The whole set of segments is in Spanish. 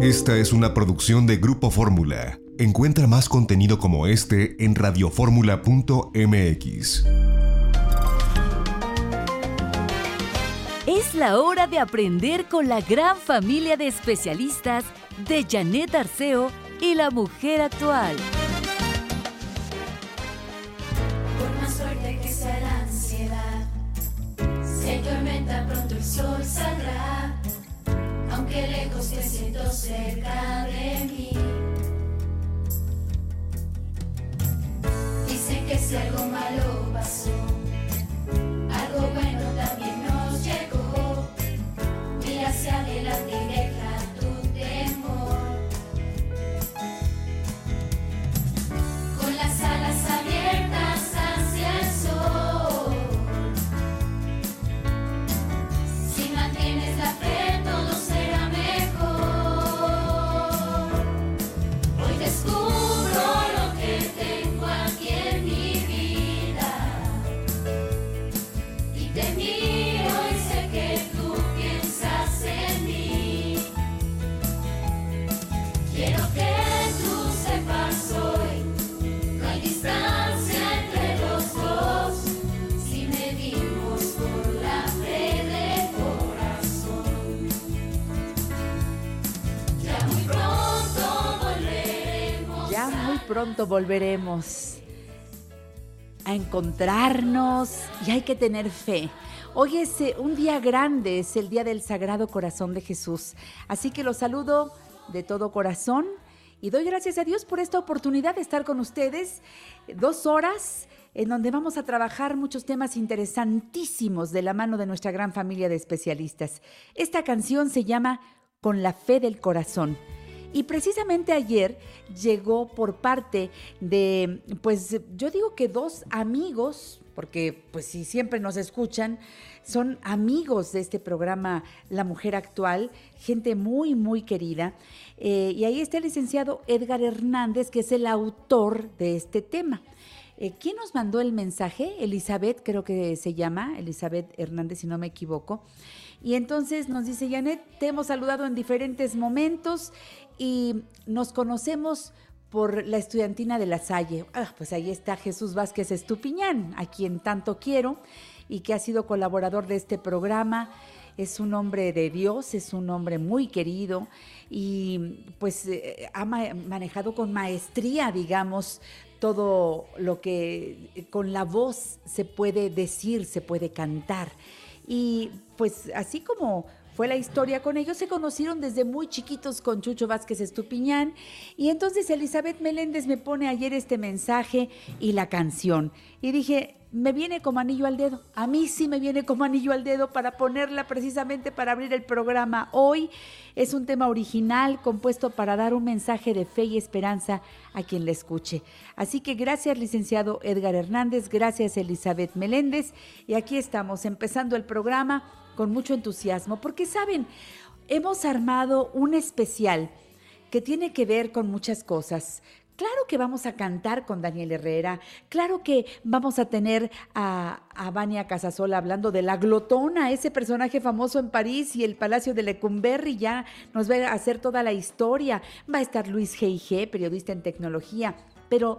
Esta es una producción de Grupo Fórmula. Encuentra más contenido como este en radioformula.mx. Es la hora de aprender con la gran familia de especialistas de Janet Arceo y la mujer actual. Por más fuerte que sea la ansiedad, se tormenta pronto el sol saldrá, aunque lejos te siento cerca de mí. Dicen que si algo malo pasó, algo bueno también nos llegó. Mira hacia adelante y pronto volveremos a encontrarnos y hay que tener fe. Hoy es eh, un día grande, es el día del Sagrado Corazón de Jesús. Así que los saludo de todo corazón y doy gracias a Dios por esta oportunidad de estar con ustedes eh, dos horas en donde vamos a trabajar muchos temas interesantísimos de la mano de nuestra gran familia de especialistas. Esta canción se llama Con la fe del corazón. Y precisamente ayer llegó por parte de, pues yo digo que dos amigos, porque pues si siempre nos escuchan, son amigos de este programa La Mujer Actual, gente muy, muy querida. Eh, y ahí está el licenciado Edgar Hernández, que es el autor de este tema. Eh, ¿Quién nos mandó el mensaje? Elizabeth, creo que se llama, Elizabeth Hernández, si no me equivoco. Y entonces nos dice, Janet, te hemos saludado en diferentes momentos y nos conocemos por la estudiantina de la Salle. Ah, pues ahí está Jesús Vázquez Estupiñán, a quien tanto quiero y que ha sido colaborador de este programa. Es un hombre de Dios, es un hombre muy querido y pues eh, ha ma- manejado con maestría, digamos, todo lo que eh, con la voz se puede decir, se puede cantar. Y pues así como fue la historia con ellos, se conocieron desde muy chiquitos con Chucho Vázquez Estupiñán. Y entonces Elizabeth Meléndez me pone ayer este mensaje y la canción. Y dije, me viene como anillo al dedo. A mí sí me viene como anillo al dedo para ponerla precisamente para abrir el programa hoy. Es un tema original compuesto para dar un mensaje de fe y esperanza a quien la escuche. Así que gracias, licenciado Edgar Hernández, gracias, Elizabeth Meléndez. Y aquí estamos, empezando el programa con mucho entusiasmo, porque saben, hemos armado un especial que tiene que ver con muchas cosas. Claro que vamos a cantar con Daniel Herrera, claro que vamos a tener a, a Vania Casasola hablando de la glotona, ese personaje famoso en París y el Palacio de Lecumberri ya nos va a hacer toda la historia. Va a estar Luis G.I.G., periodista en tecnología, pero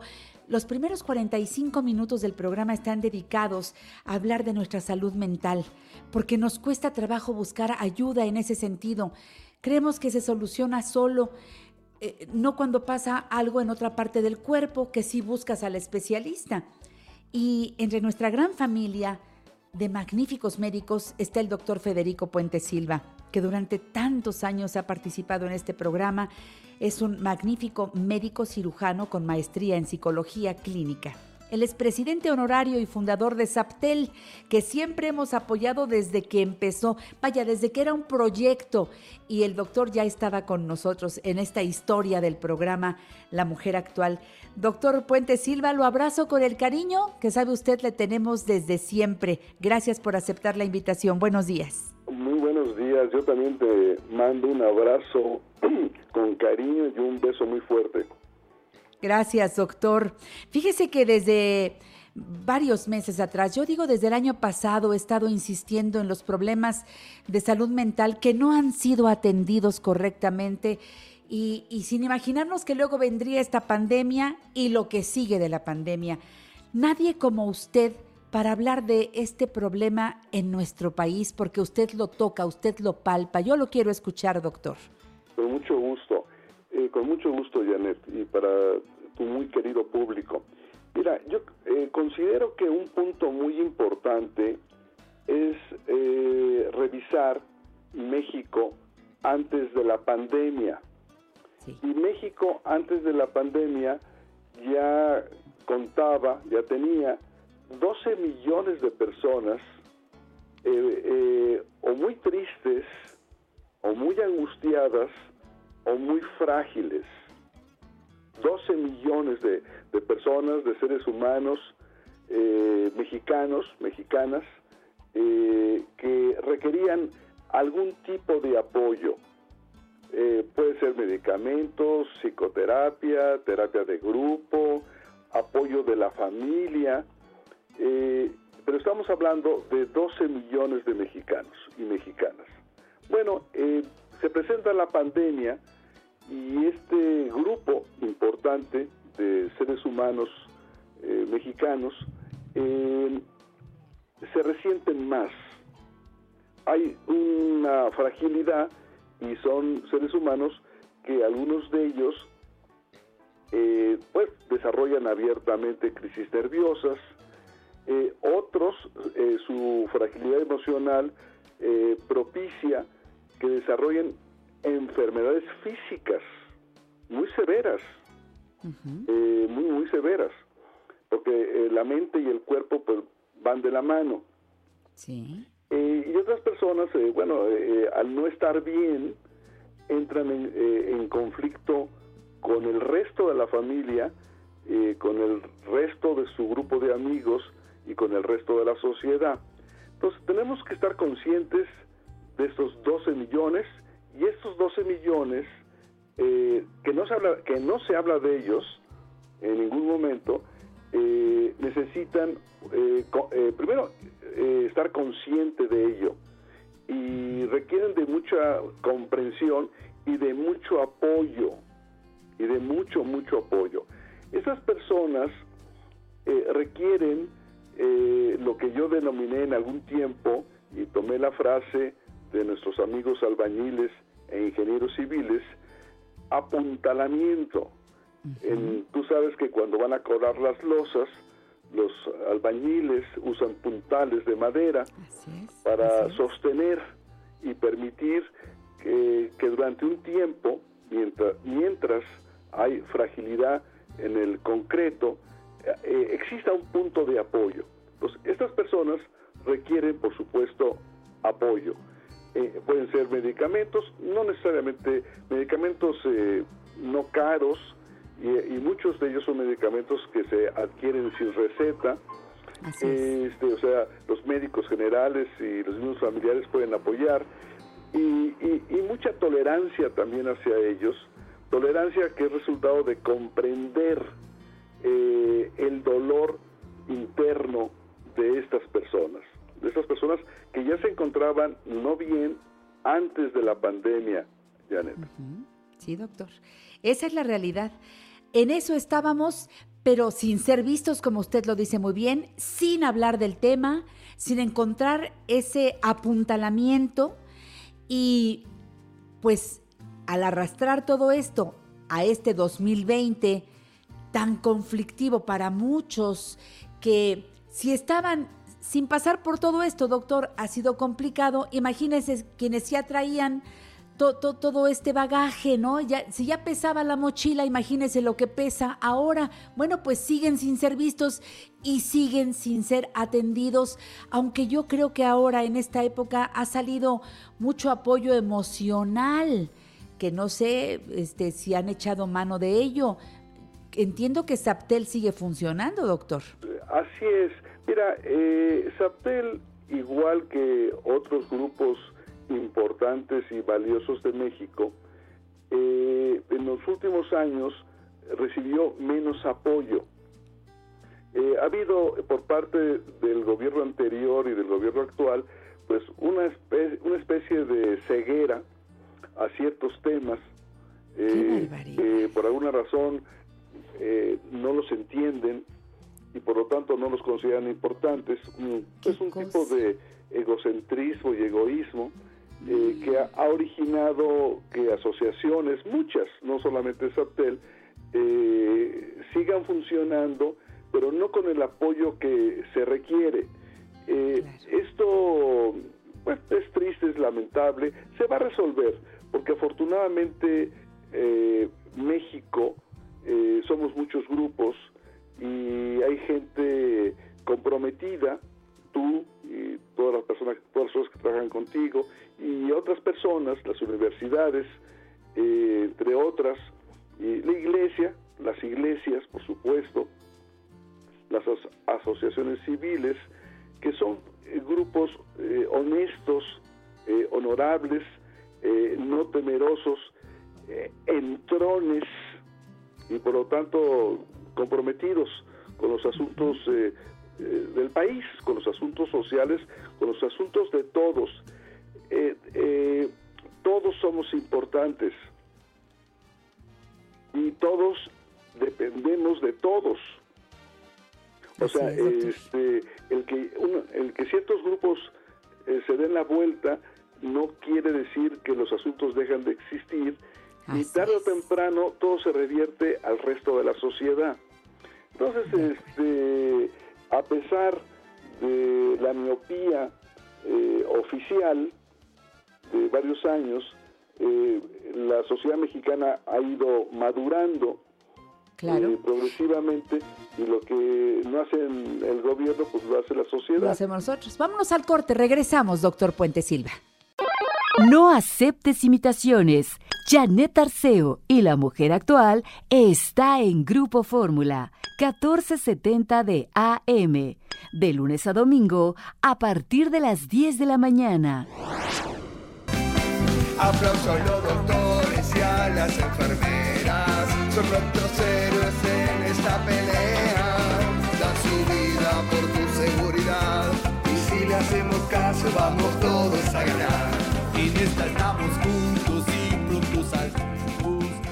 los primeros 45 minutos del programa están dedicados a hablar de nuestra salud mental, porque nos cuesta trabajo buscar ayuda en ese sentido. Creemos que se soluciona solo, eh, no cuando pasa algo en otra parte del cuerpo, que sí buscas al especialista. Y entre nuestra gran familia de magníficos médicos está el doctor Federico Puente Silva, que durante tantos años ha participado en este programa. Es un magnífico médico cirujano con maestría en psicología clínica. Él es presidente honorario y fundador de Saptel, que siempre hemos apoyado desde que empezó, vaya, desde que era un proyecto. Y el doctor ya estaba con nosotros en esta historia del programa La Mujer Actual. Doctor Puente Silva, lo abrazo con el cariño que sabe usted le tenemos desde siempre. Gracias por aceptar la invitación. Buenos días. Muy buenos días. Yo también te mando un abrazo con cariño y un beso muy fuerte. Gracias, doctor. Fíjese que desde varios meses atrás, yo digo desde el año pasado, he estado insistiendo en los problemas de salud mental que no han sido atendidos correctamente y, sin imaginarnos que luego vendría esta pandemia y lo que sigue de la pandemia. Nadie como usted para hablar de este problema en nuestro país, porque usted lo toca, usted lo palpa. Yo lo quiero escuchar, doctor. Con mucho gusto, eh, con mucho gusto, Janet, y para tu muy querido público. Mira, yo eh, considero que un punto muy importante es eh, revisar México antes de la pandemia. Sí. Y México antes de la pandemia ya contaba, ya tenía 12 millones de personas eh, eh, o muy tristes, o muy angustiadas, o muy frágiles. 12 millones de, de personas, de seres humanos, eh, mexicanos, mexicanas, eh, que requerían algún tipo de apoyo. Eh, puede ser medicamentos, psicoterapia, terapia de grupo, apoyo de la familia, pero estamos hablando de 12 millones de mexicanos y mexicanas. Bueno, se presenta la pandemia y este grupo importante de seres humanos eh, mexicanos eh, se resienten más. Hay una fragilidad y son seres humanos que algunos de ellos eh, pues desarrollan abiertamente crisis nerviosas, otros su fragilidad emocional propicia que desarrollen enfermedades físicas muy severas, eh, muy muy severas, porque eh, la mente y el cuerpo pues van de la mano. Sí. Eh, y otras personas, eh, bueno, al no estar bien, entran en, en conflicto con el resto de la familia, con el resto de su grupo de amigos y con el resto de la sociedad. Entonces tenemos que estar conscientes de estos 12 millones y estos 12 millones eh, que, no se habla, que no se habla de ellos en ningún momento, eh, necesitan eh, co- primero estar consciente de ello. Y requieren de mucha comprensión y de mucho apoyo y de mucho mucho apoyo. Esas personas eh, requieren eh, lo que yo denominé en algún tiempo y tomé la frase de nuestros amigos albañiles e ingenieros civiles apuntalamiento en- tú sabes que cuando van a colar las losas, los albañiles usan puntales de madera es. para sostener y permitir que, que durante un tiempo, mientras, mientras hay fragilidad en el concreto, eh, eh, exista un punto de apoyo. Entonces, estas personas requieren, por supuesto, apoyo. Eh, pueden ser medicamentos, no necesariamente medicamentos eh, no caros, y, y muchos de ellos son medicamentos que se adquieren sin receta. Así es. Este, o sea, los médicos generales y los mismos familiares pueden apoyar y, y- y mucha tolerancia también hacia ellos, tolerancia que es resultado de comprender eh, el dolor interno de estas personas, de estas personas que ya se encontraban no bien antes de la pandemia, Janet. Sí, doctor. Esa es la realidad. En eso estábamos, pero sin ser vistos, como usted lo dice muy bien, sin hablar del tema, sin encontrar ese apuntalamiento y pues al arrastrar todo esto a este 2020 tan conflictivo para muchos que si estaban sin pasar por todo esto, doctor, ha sido complicado. Imagínense quienes ya traían to- to- todo este bagaje, ¿no? Ya, si ya pesaba la mochila, imagínense lo que pesa ahora. Bueno, pues siguen sin ser vistos y siguen sin ser atendidos, aunque yo creo que ahora en esta época ha salido mucho apoyo emocional, que no sé este, si han echado mano de ello. Entiendo que Saptel sigue funcionando, doctor. Así es. Mira, eh, Saptel, igual que otros grupos importantes y valiosos de México, eh, en los últimos años recibió menos apoyo. Eh, ha habido eh, por parte del gobierno anterior y del gobierno actual, pues una especie, una especie de ceguera a ciertos temas. eh, que por alguna razón eh, no los entienden y por lo tanto no los consideran importantes. Mm, ¿Qué Es un cosa? tipo de egocentrismo y egoísmo eh, que ha, ha originado que asociaciones, muchas, no solamente Saptel, eh, sigan funcionando, pero no con el apoyo que se requiere. Eh, Esto pues, es triste, es lamentable, se va a resolver, porque afortunadamente eh, México eh, somos muchos grupos y hay gente comprometida, tú y todas las personas, todas las que trabajan contigo y otras personas, las universidades, eh, entre otras, y la iglesia, las iglesias, por supuesto, las as- asociaciones civiles, que son eh, grupos eh, honestos, honorables, no temerosos, entrones y por lo tanto comprometidos con los asuntos eh, eh, del país, con los asuntos sociales, con los asuntos de todos. Eh, todos somos importantes y todos dependemos de todos. O sea, este, el que uno- el que ciertos grupos se den la vuelta no quiere decir que los asuntos dejan de existir y Así tarde o temprano todo se revierte al resto de la sociedad. Entonces, este, a pesar de la miopía eh, oficial de varios años, eh, la sociedad mexicana ha ido madurando Claro. eh, progresivamente y lo que no hace el, gobierno, pues lo hace la Lo sociedad. hacemos nosotros. Vámonos al corte. Regresamos, doctor Puente Silva. No aceptes imitaciones. Janet Arceo y la mujer actual está en Grupo Fórmula 1470 de AM, de lunes a domingo a partir de las 10 de la mañana. Aplauso a los doctores y a las enfermeras. Son nuestros héroes en esta pelea. Dan su vida por tu seguridad. Y si le hacemos caso, vamos todos a ganar. En esta estamos juntos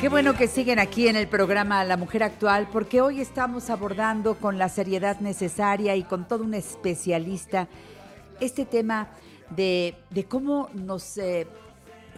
Qué bueno que siguen aquí en el programa La Mujer Actual, porque hoy estamos abordando con la seriedad necesaria y con todo un especialista este tema de, cómo nos... eh,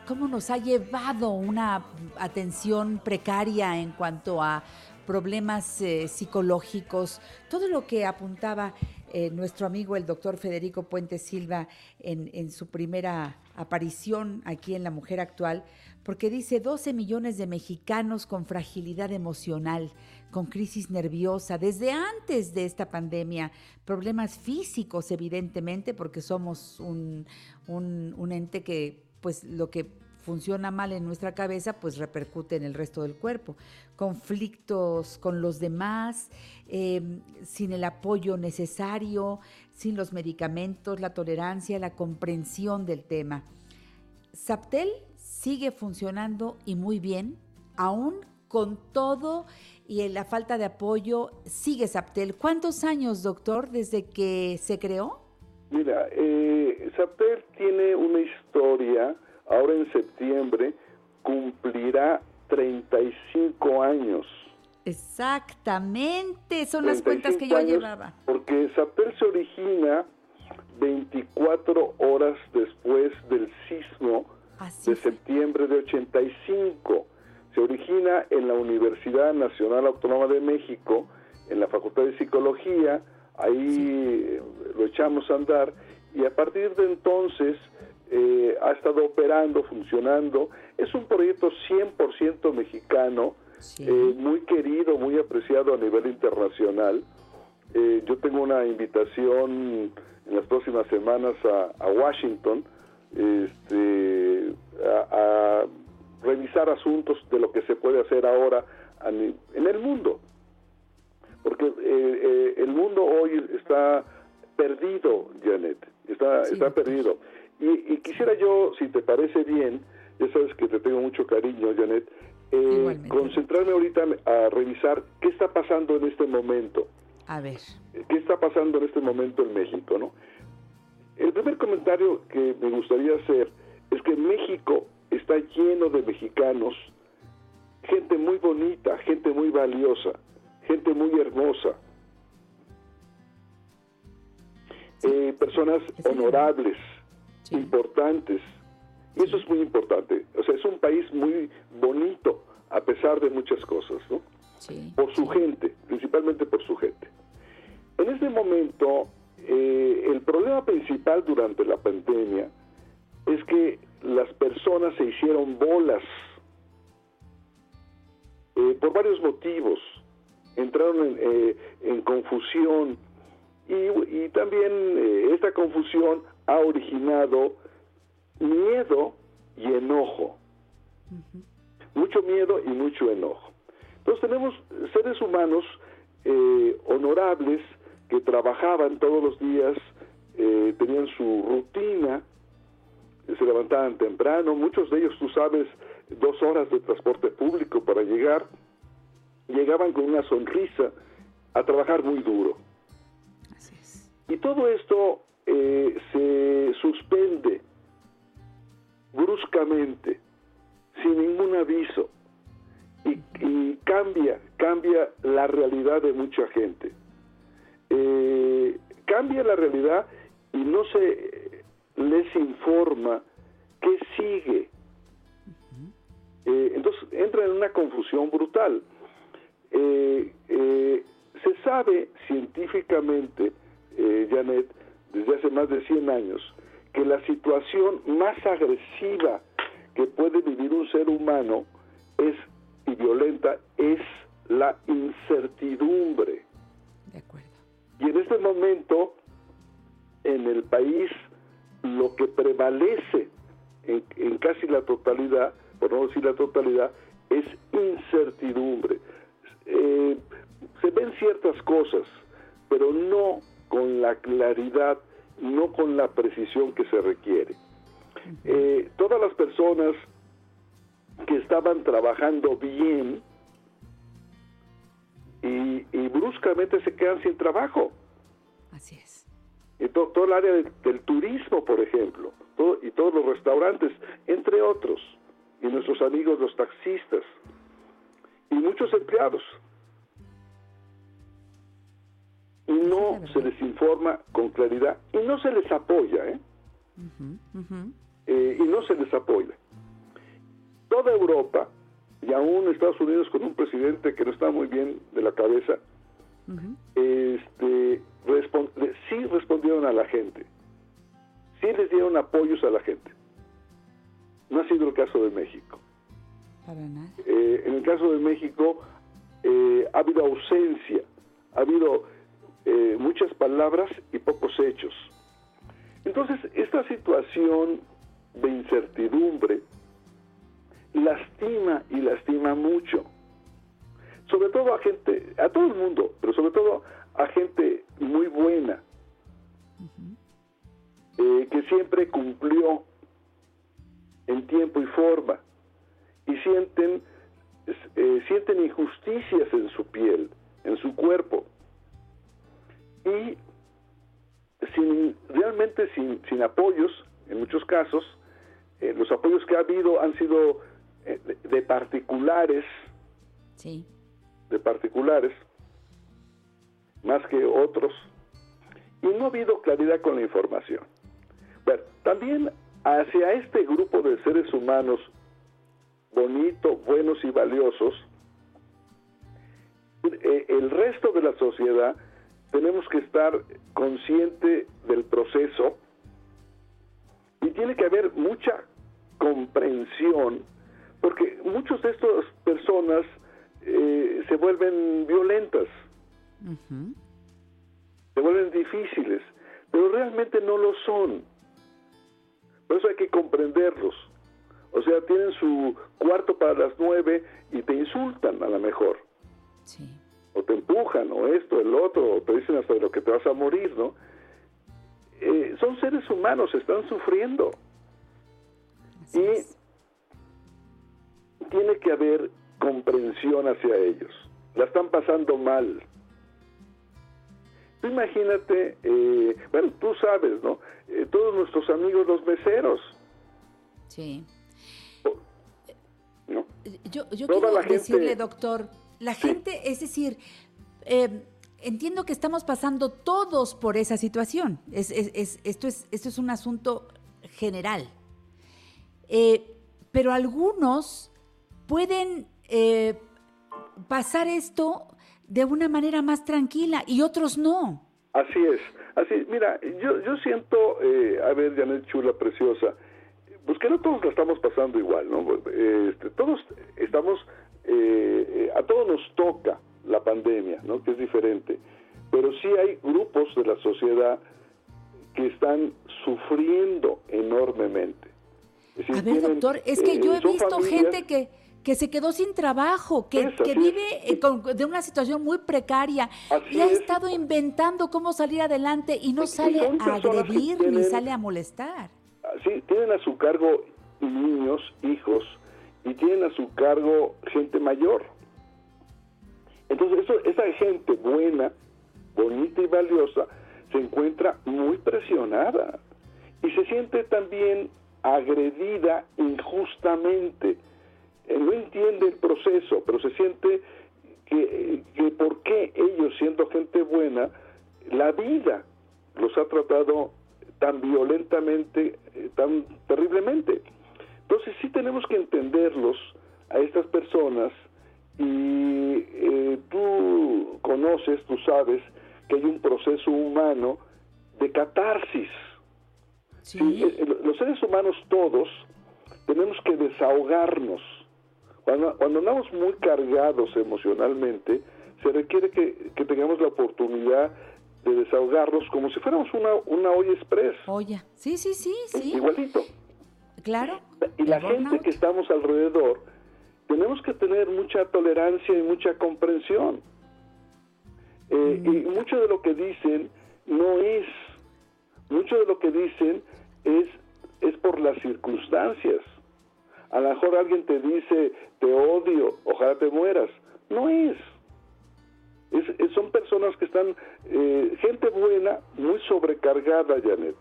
cómo nos ha llevado una atención precaria en cuanto a problemas eh, psicológicos, todo lo que apuntaba eh, nuestro amigo el doctor Federico Puente Silva en su primera aparición aquí en La Mujer Actual, porque dice 12 millones de mexicanos con fragilidad emocional, con crisis nerviosa, desde antes de esta pandemia, problemas físicos evidentemente, porque somos un, ente que pues lo que funciona mal en nuestra cabeza, pues repercute en el resto del cuerpo. Conflictos con los demás, eh, sin el apoyo necesario, sin los medicamentos, la tolerancia, la comprensión del tema. Saptel sigue funcionando y muy bien, aún con todo y en la falta de apoyo, sigue Saptel. ¿Cuántos años, doctor, desde que se creó? Mira, eh, Saptel tiene una historia, ahora en septiembre cumplirá 35 años. Exactamente, son las cuentas que 35 yo llevaba. Porque Saptel se origina 24 horas después del sismo Así de septiembre de 85. Se origina en la Universidad Nacional Autónoma de México, en la Facultad de Psicología, ahí eh, lo echamos a andar y a partir de entonces eh, ha estado operando, funcionando. Es un proyecto 100% mexicano, Sí. eh, muy querido, muy apreciado a nivel internacional. Eh, yo tengo una invitación en las próximas semanas a, a Washington este, a, a revisar asuntos de lo que se puede hacer ahora en el mundo. Porque eh, eh, el mundo hoy está perdido, Janet, está, Sí, está perdido. Y, y quisiera yo, si te parece bien, ya sabes que te tengo mucho cariño, Janet, eh, concentrarme ahorita a revisar qué está pasando en este momento A ver. qué está pasando en este momento en México, ¿no? El primer comentario que me gustaría hacer es que México está lleno de mexicanos, gente muy bonita, gente muy valiosa, gente muy hermosa, eh, personas honorables, Sí. importantes. Y eso es muy importante. O sea, es un país muy bonito, a pesar de muchas cosas, ¿no? Sí. por su gente, principalmente por su gente. En este momento, eh, el problema principal durante la pandemia es que las personas se hicieron bolas eh, por varios motivos. Entraron en, eh, en confusión y, y también esta confusión ha originado miedo y enojo. Mucho miedo y mucho enojo. Entonces tenemos seres humanos honorables que trabajaban todos los días, eh, tenían su rutina, se levantaban temprano, muchos de ellos, tú sabes, dos horas de transporte público para llegar, llegaban con una sonrisa a trabajar muy duro. Así es. Y todo esto eh, se suspende bruscamente, sin ningún aviso, y, y cambia, cambia la realidad de mucha gente. Eh, cambia la realidad y no se les informa qué sigue. Eh, entonces entra en una confusión brutal. Eh, se sabe científicamente, Janet, desde hace más de 100 años, que la situación más agresiva que puede vivir un ser humano es y violenta es la incertidumbre. De acuerdo. Y en este momento, en el país, lo que prevalece en, en casi la totalidad, por no decir la totalidad, es incertidumbre. Eh, se ven ciertas cosas, pero no con la claridad, no con la precisión que se requiere. Eh, todas las personas que estaban trabajando bien y, y bruscamente se quedan sin trabajo. Así es. Y to- todo el área de- del turismo, por ejemplo, todo- y todos los restaurantes, entre otros, y nuestros amigos los taxistas, y muchos empleados. Y no se les informa con claridad, y no se les apoya, ¿eh? Eh, y no se les apoya. Toda Europa, y aún Estados Unidos con un presidente que no está muy bien de la cabeza, este, respon- sí respondieron a la gente, sí les dieron apoyos a la gente. No ha sido el caso de México. Para nada. Eh, en el caso de México eh, ha habido ausencia, ha habido eh, muchas palabras y pocos hechos. Entonces, esta situación de incertidumbre lastima y lastima mucho. Sobre todo a gente, a todo el mundo, pero sobre todo a gente muy buena, eh, que siempre cumplió en tiempo y forma y sienten eh, sienten injusticias en su piel, en su cuerpo y sin realmente sin, sin apoyos en muchos casos eh, los apoyos que ha habido han sido de, de particulares Sí. de particulares más que otros y no ha habido claridad con la información. Bueno, también hacia este grupo de seres humanos bonitos, buenos y valiosos, eh, el resto de la sociedad tenemos que estar consciente del proceso Y tiene que haber mucha comprensión, porque muchas de estas personas eh, se vuelven violentas, se vuelven difíciles, pero realmente no lo son. Por eso hay que comprenderlos. O sea, tienen su cuarto para las nueve y te insultan a lo mejor. Sí. O te empujan, o esto, el otro, o te dicen hasta de lo que te vas a morir, ¿no? Eh, son seres humanos, están sufriendo. Así Y es. Tiene que haber comprensión hacia ellos. La están pasando mal. Tú imagínate, eh, bueno, tú sabes, ¿no? Eh, todos nuestros amigos los meseros, Sí. ¿no? Yo, yo Toda quiero gente- decirle, doctor, la gente, es decir, eh, entiendo que estamos pasando todos por esa situación. Es, es- es- esto, es, esto es un asunto general. Eh, pero algunos pueden eh, pasar esto de una manera más tranquila y otros no. Así es, así, mira, yo, yo siento, eh, a ver, Janet Chula, preciosa, pues que no todos la estamos pasando igual, ¿no? Este, todos estamos, eh, a todos nos toca la pandemia, ¿no? Que es diferente, pero sí hay grupos de la sociedad que están sufriendo enormemente. Es decir, A ver, tienen, doctor, es que eh, yo he visto familias- gente que, que se quedó sin trabajo, que, vive eh, con- de una situación muy precaria Así y ha es. estado inventando cómo salir adelante y no sale a agredir ni sale a molestar. sí, tienen a su cargo niños, hijos, y tienen a su cargo gente mayor. Entonces, eso, esa gente buena, bonita y valiosa, se encuentra muy presionada y se siente también agredida injustamente. Eh, No entiende el proceso, pero se siente que, que por qué ellos, siendo gente buena, la vida los ha tratado tan violentamente, eh, tan terriblemente. Entonces sí tenemos que entenderlos a estas personas y eh, tú conoces, tú sabes que hay un proceso humano de catarsis. Sí. Sí, los seres humanos todos tenemos que desahogarnos. Cuando, cuando andamos muy cargados emocionalmente, se requiere que, que tengamos la oportunidad de desahogarnos como si fuéramos una, una olla express, Oye, sí, sí, sí, sí, igualito. claro. Y la gente burnout. que estamos alrededor, tenemos que tener mucha tolerancia y mucha comprensión. Eh, Mm. Y mucho de lo que dicen no es, mucho de lo que dicen es, es por las circunstancias. A lo mejor alguien te dice, te odio, ojalá te mueras. No es. Es- es- son personas que están, eh, gente buena, muy sobrecargada, Janet.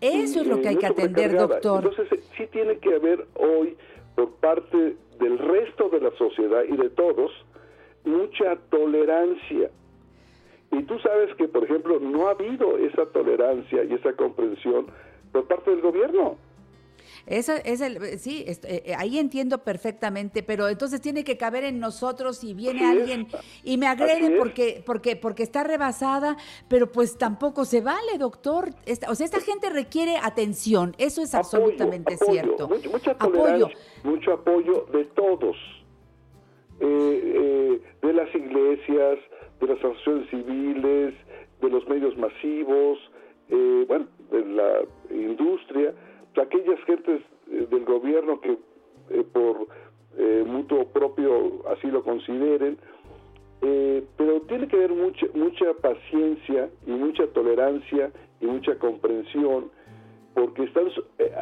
Eso es lo que eh, hay muy que atender, doctor. Entonces, eh, sí tiene que haber hoy, por parte del resto de la sociedad y de todos, mucha tolerancia. Y tú sabes que, por ejemplo, no ha habido esa tolerancia y esa comprensión por parte del gobierno. Esa es el, sí, est- eh, eh, ahí entiendo perfectamente, pero entonces tiene que caber en nosotros y viene Así es. alguien y me agrede es. porque, porque, porque está rebasada, pero pues tampoco se vale, doctor. Esta- o sea, esta gente requiere atención, eso es Apoyo, absolutamente apoyo, cierto. mucho- mucha Apoyo. mucho apoyo de todos, eh, eh, de las iglesias, de las asociaciones civiles, de los medios masivos, eh, bueno, de la industria, aquellas gentes eh, del gobierno que eh, por eh, mutuo propio así lo consideren, pero tiene que haber mucha, mucha paciencia y mucha tolerancia y mucha comprensión porque están,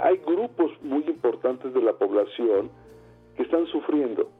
hay grupos muy importantes de la población que están sufriendo.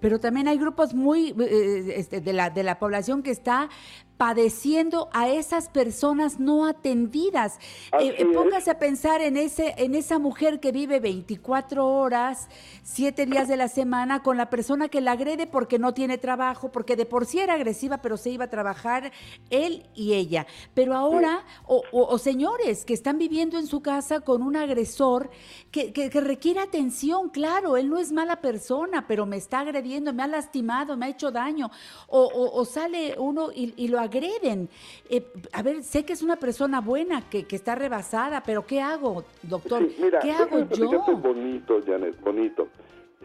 Pero también hay grupos muy este, de, la, de la población que está padeciendo a esas personas no atendidas. Eh, eh, póngase a pensar en ese en esa mujer que vive 24 horas, 7 días de la semana con la persona que la agrede porque no tiene trabajo, porque de por sí era agresiva, pero se iba a trabajar él y ella. Pero ahora, o, o- o señores que están viviendo en su casa con un agresor que, que- que requiere atención, claro, él no es mala persona, pero me está agrediendo, me ha lastimado, me ha hecho daño. O sale uno y, y lo agreden. Eh, a ver, sé que es una persona buena, que, que está rebasada, pero ¿qué hago, doctor? Sí, mira, ¿Qué hago yo? bonito, Janet, bonito.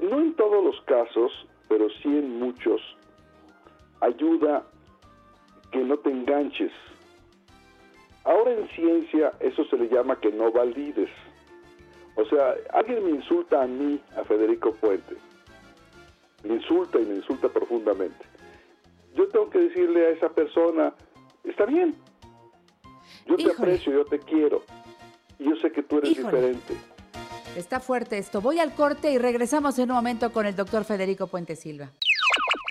No en todos los casos, pero sí en muchos, ayuda que no te enganches. Ahora en ciencia eso se le llama que no valides. O sea, alguien me insulta a mí, a Federico Puente. Me insulta y me insulta profundamente. Yo tengo que decirle a esa persona, está bien, yo te aprecio, yo te quiero. Y yo sé que tú eres Híjole. diferente. Está fuerte esto. Voy al corte y regresamos en un momento con el doctor Federico Puente Silva.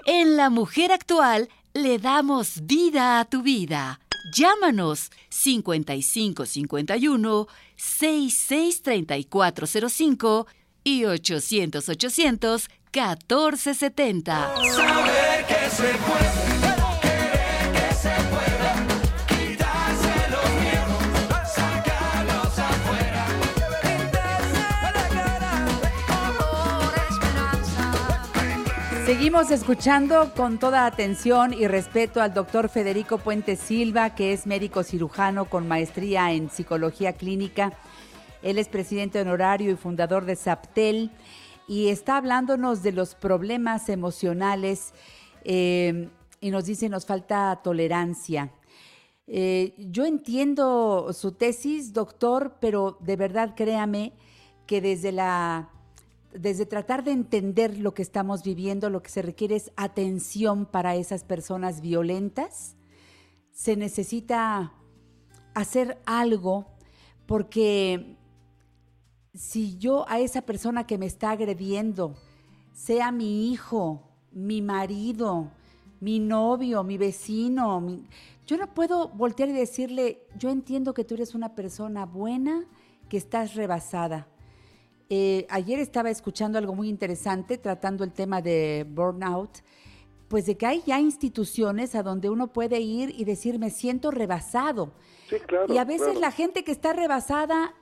En La Mujer Actual le damos vida a tu vida. Llámanos 5551 663405 y 800 800 1470. Saber que se puede, querer que se pueda, quitarse los miedos, sacarlos afuera, pintarse la cara, amor, esperanza. Seguimos escuchando con toda atención y respeto al doctor Federico Puente Silva, que es médico cirujano con maestría en psicología clínica. Él es presidente honorario y fundador de SAPTEL y está hablándonos de los problemas emocionales eh, y nos dice nos falta tolerancia. Eh, yo entiendo su tesis, doctor, pero de verdad créame que desde la desde tratar de entender lo que estamos viviendo, lo que se requiere es atención para esas personas violentas. Se necesita hacer algo porque si yo a esa persona que me está agrediendo, sea mi hijo, mi marido, mi novio, mi vecino, mi- yo no puedo voltear y decirle, yo entiendo que tú eres una persona buena, que estás rebasada. Eh, ayer estaba escuchando algo muy interesante tratando el tema de burnout, pues de que hay ya instituciones a donde uno puede ir y decir me siento rebasado. Sí, claro. y a veces claro. la gente que está rebasada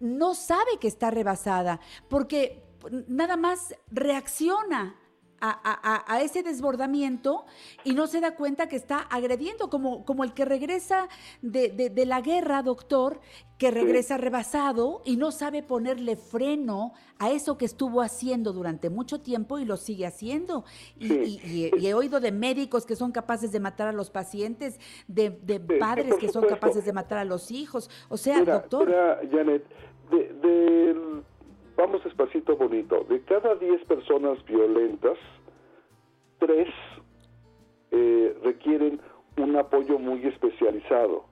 no sabe que está rebasada, porque nada más reacciona a, a- a- ese desbordamiento y no se da cuenta que está agrediendo, como, como el que regresa de, de- de la guerra, doctor, que regresa rebasado y no sabe ponerle freno a eso que estuvo haciendo durante mucho tiempo y lo sigue haciendo. Y, Sí. y- y- y he oído de médicos que son capaces de matar a los pacientes, de, de sí, padres que son capaces de matar a los hijos. O sea, Mira, doctor. mira, Janet, de, del- vamos despacito bonito. De cada 10 personas violentas, 3 requieren un apoyo muy especializado.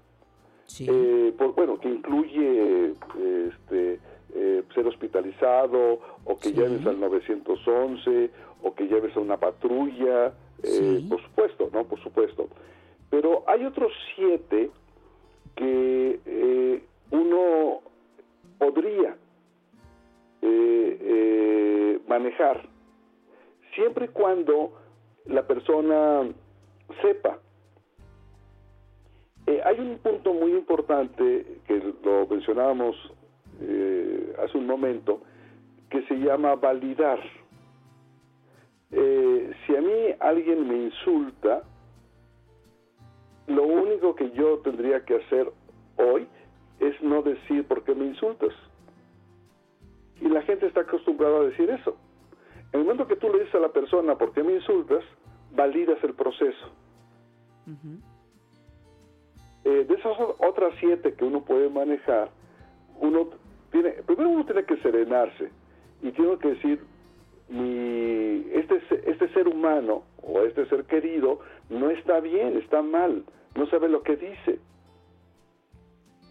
Sí. Eh, por- bueno, que incluye eh, este, eh, ser hospitalizado o que Sí. lleves al 911 o que lleves a una patrulla, eh, Sí. por supuesto, ¿no? Por supuesto. Pero hay otros siete que eh, uno podría eh, eh, manejar siempre y cuando la persona sepa eh, hay un punto muy importante que lo mencionábamos eh, hace un momento, que se llama validar. Si a mí alguien me insulta, lo único que yo tendría que hacer hoy es no decir por qué me insultas. Y la gente está acostumbrada a decir eso. En el momento que tú le dices a la persona por qué me insultas, validas el proceso. Eh, de esas otras siete que uno puede manejar, uno tiene, primero uno tiene que serenarse y tiene que decir, mi, este, este ser humano o este ser querido no está bien, está mal, no sabe lo que dice.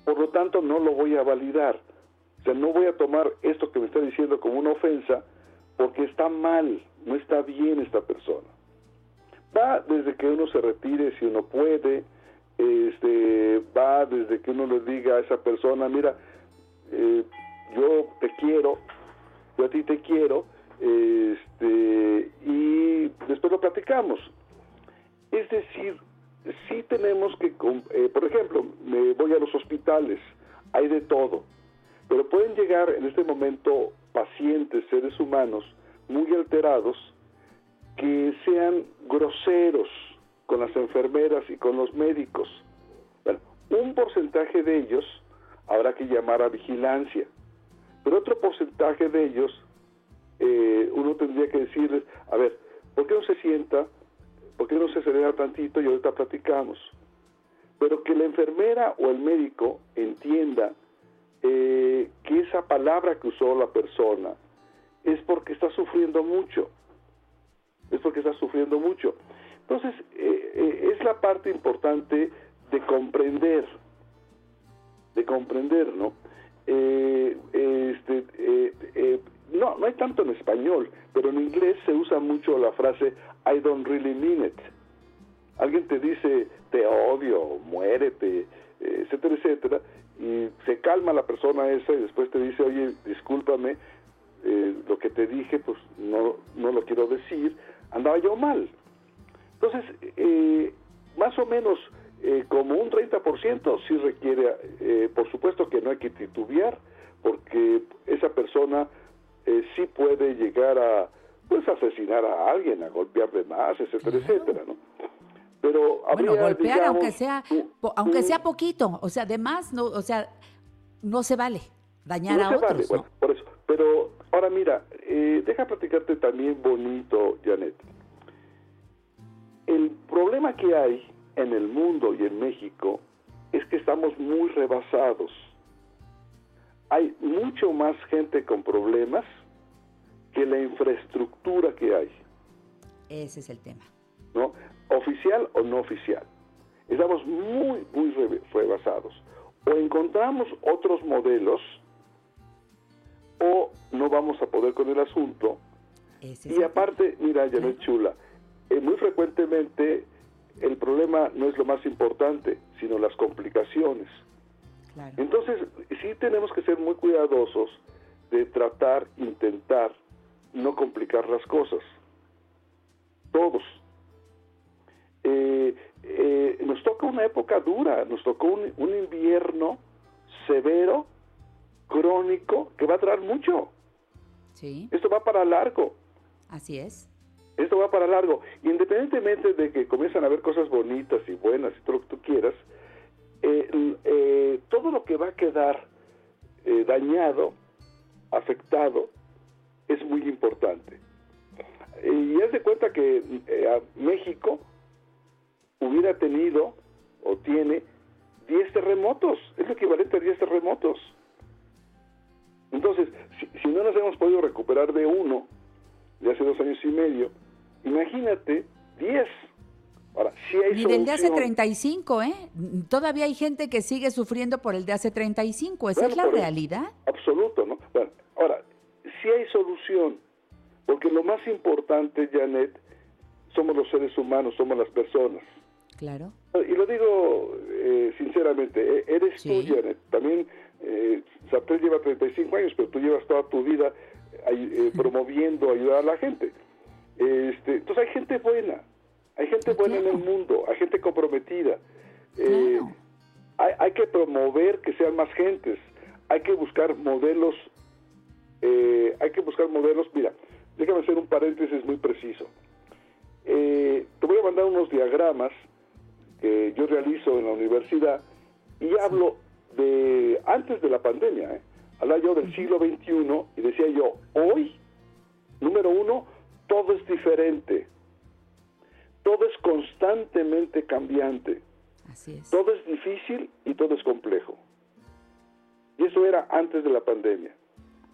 Por lo tanto, no lo voy a validar. O sea, no voy a tomar esto que me está diciendo como una ofensa porque está mal, no está bien esta persona. Va desde que uno se retire si uno puede, este, va desde que uno le diga a esa persona, mira, eh, yo te quiero, yo a ti te quiero, este, y después lo platicamos. Es decir, sí tenemos que, eh, por ejemplo, me hay de todo, pero pueden llegar en este momento pacientes, seres humanos, muy alterados, que sean groseros con las enfermeras y con los médicos. Bueno, un porcentaje de ellos habrá que llamar a vigilancia, pero otro porcentaje de ellos eh, uno tendría que decirles, a ver, ¿por qué no se sienta? ¿Por qué no se acelera tantito y ahorita platicamos? Pero que la enfermera o el médico entienda eh, que esa palabra que usó la persona es porque está sufriendo mucho. Es porque está sufriendo mucho. Entonces, eh, eh, es la parte importante de comprender, de comprender, ¿no? Eh, este, eh, eh, no, no hay tanto en español, pero en inglés se usa mucho la frase I don't really mean it. Alguien te dice te odio, muérete, etcétera, etcétera, y se calma la persona esa y después te dice, oye, discúlpame, eh, lo que te dije, pues no, no lo quiero decir, andaba yo mal. Entonces, eh, más o menos eh, como un 30% sí requiere, eh, por supuesto que no hay que titubear, porque esa persona eh, sí puede llegar a pues asesinar a alguien, a golpear de más, etcétera, etcétera, ¿no? Pero habría, Bueno, golpear digamos, aunque sea un- aunque un- sea poquito, o sea, además no, o sea, no se vale dañar no a se otros, vale, ¿no? bueno, por eso. Pero ahora mira, eh, deja platicarte también bonito, Janet. El problema que hay en el mundo y en México es que estamos muy rebasados. Hay mucho más gente con problemas que la infraestructura que hay. Ese es el tema. ¿no? Oficial o no oficial. Estamos muy, muy re- rebasados. O encontramos otros modelos o no vamos a poder con el asunto. Ese Y el aparte, mira, Janet Chula, eh, muy frecuentemente el problema no es lo más importante, sino las complicaciones. claro. Entonces, sí tenemos que ser muy cuidadosos de tratar, intentar no complicar las cosas. Todos. Eh, eh, nos toca una época dura, nos tocó un, un invierno severo, crónico, que va a durar mucho. Sí, Esto va para largo. así es. Esto va para largo. Independientemente de que comienzan a haber cosas bonitas y buenas y todo lo que tú quieras, eh, todo lo que va a quedar dañado, afectado, es muy importante. Y haz de cuenta que eh, México hubiera tenido o tiene 10 terremotos, es lo equivalente a 10 terremotos. Entonces, si, si no nos hemos podido recuperar de uno, de hace dos años y medio, imagínate 10. Ahora, si hay Ni del de hace solución. 35, ¿eh? Todavía hay gente que sigue sufriendo por el de hace 35. Esa Bueno, es la realidad. Absoluto, ¿no? Bueno, ahora, si hay solución, porque lo más importante, Janet, somos los seres humanos, somos las personas. Claro. Y lo digo eh, sinceramente, eh, eres Sí. tú, Janet. También, eh, Sartel lleva 35 años, pero tú llevas toda tu vida eh, promoviendo ayudar a la gente. Este, entonces hay gente buena, hay gente Ah, buena en el mundo, hay gente comprometida. Eh, Claro. hay, hay que promover que sean más gentes, hay que buscar modelos, eh, hay que buscar modelos, mira, déjame hacer un paréntesis muy preciso. Eh, te voy a mandar unos diagramas que yo realizo en la universidad y hablo de antes de la pandemia, ¿eh? hablaba yo del siglo XXI y decía yo, hoy, número uno, todo es diferente, todo es constantemente cambiante. Así es. Todo es difícil y todo es complejo. Y eso era antes de la pandemia.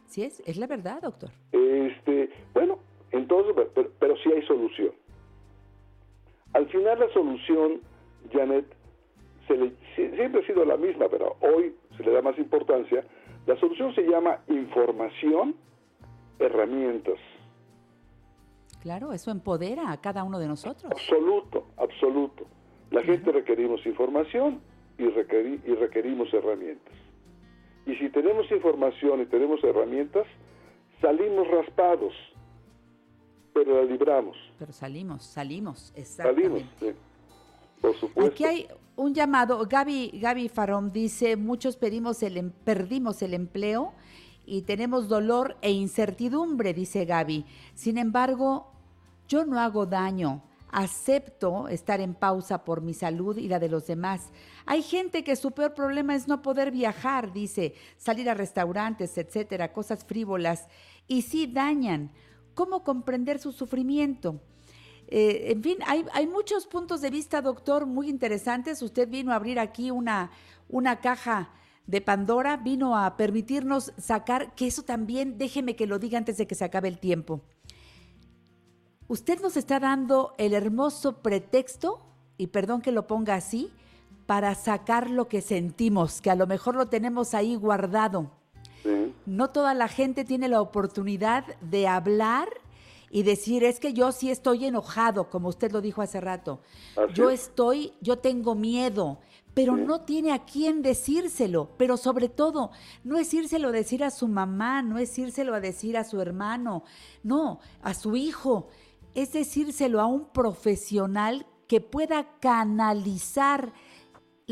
Sí es, es la verdad, doctor. Este, bueno, entonces, pero, pero sí hay solución. Al final la solución, Janet, se le- sie- siempre ha sido la misma, pero hoy se le da más importancia. La solución se llama información, herramientas. Claro, eso empodera a cada uno de nosotros. Absoluto, absoluto. La gente requerimos información y, requeri- y requerimos herramientas. Y si tenemos información y tenemos herramientas, salimos raspados, pero la libramos. Pero salimos, salimos, Salimos, exactamente. sí. Por supuesto. Aquí hay un llamado. Gaby, Gaby Farón dice, muchos pedimos el, em- perdimos el empleo y tenemos dolor e incertidumbre, dice Gaby. Sin embargo, yo no hago daño Acepto estar en pausa por mi salud y la de los demás. Hay gente que su peor problema es no poder viajar, dice, salir a restaurantes, etcétera, cosas frívolas, y sí dañan. ¿Cómo comprender su sufrimiento? Eh, en fin, hay, hay muchos puntos de vista, doctor, muy interesantes. Usted vino a abrir aquí una, una caja de Pandora, vino a permitirnos sacar, que eso también, déjeme que lo diga antes de que se acabe el tiempo. Usted nos está dando el hermoso pretexto, y perdón que lo ponga así, para sacar lo que sentimos, que a lo mejor lo tenemos ahí guardado. Sí. No toda la gente tiene la oportunidad de hablar y decir, es que yo sí estoy enojado, como usted lo dijo hace rato. Así yo es. estoy, yo tengo miedo, pero no tiene a quién decírselo. Pero sobre todo, no es írselo a decir a su mamá, no es írselo a decir a su hermano, no, a su hijo. Es decírselo a un profesional que pueda canalizar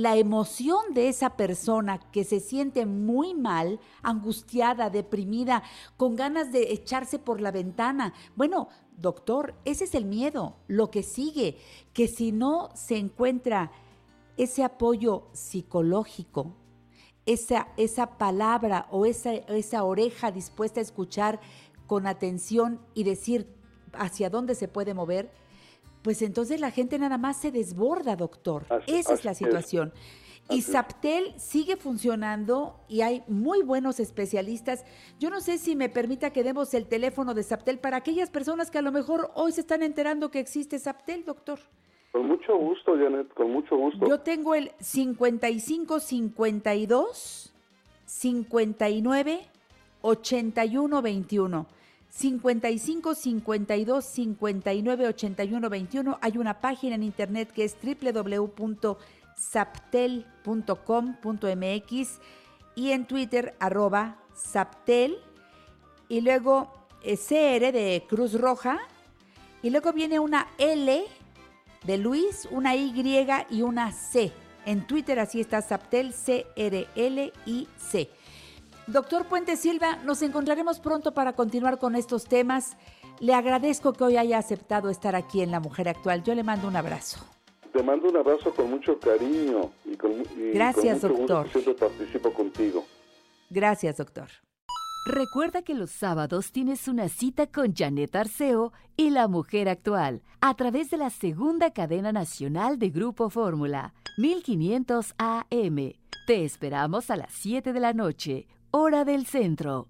la emoción de esa persona que se siente muy mal, angustiada, deprimida, con ganas de echarse por la ventana. Bueno, doctor, ese es el miedo. Lo que sigue, que si no se encuentra ese apoyo psicológico, esa, esa palabra o esa, esa oreja dispuesta a escuchar con atención y decir hacia dónde se puede mover, pues entonces la gente nada más se desborda, doctor. Así- Esa es la es. situación. Y. Saptel sigue funcionando y hay muy buenos especialistas. Yo no sé si me permita que demos el teléfono de Saptel para aquellas personas que a lo mejor hoy se están enterando que existe Saptel, doctor. Con mucho gusto, Janet, con mucho gusto. Yo tengo el 55 52 59 81 21. 55 52 59 81 21. Hay una página en internet que es www.saptel.com.mx y en Twitter arroba saptel y luego eh, CR de Cruz Roja y luego viene una L de Luis, una Y y una C. En Twitter así está Saptel, C-R-L-I-C. Doctor Puente Silva, nos encontraremos pronto para continuar con estos temas. Le agradezco que hoy haya aceptado estar aquí en La Mujer Actual. Yo le mando un abrazo. Te mando un abrazo con mucho cariño y con, y Gracias, con mucho doctor. gusto que siempre participo contigo. Gracias, doctor. Recuerda que los sábados tienes una cita con Janet Arceo y la mujer actual a través de la segunda cadena nacional de Grupo Fórmula, 1500 AM. Te esperamos a las 7 de la noche, hora del centro.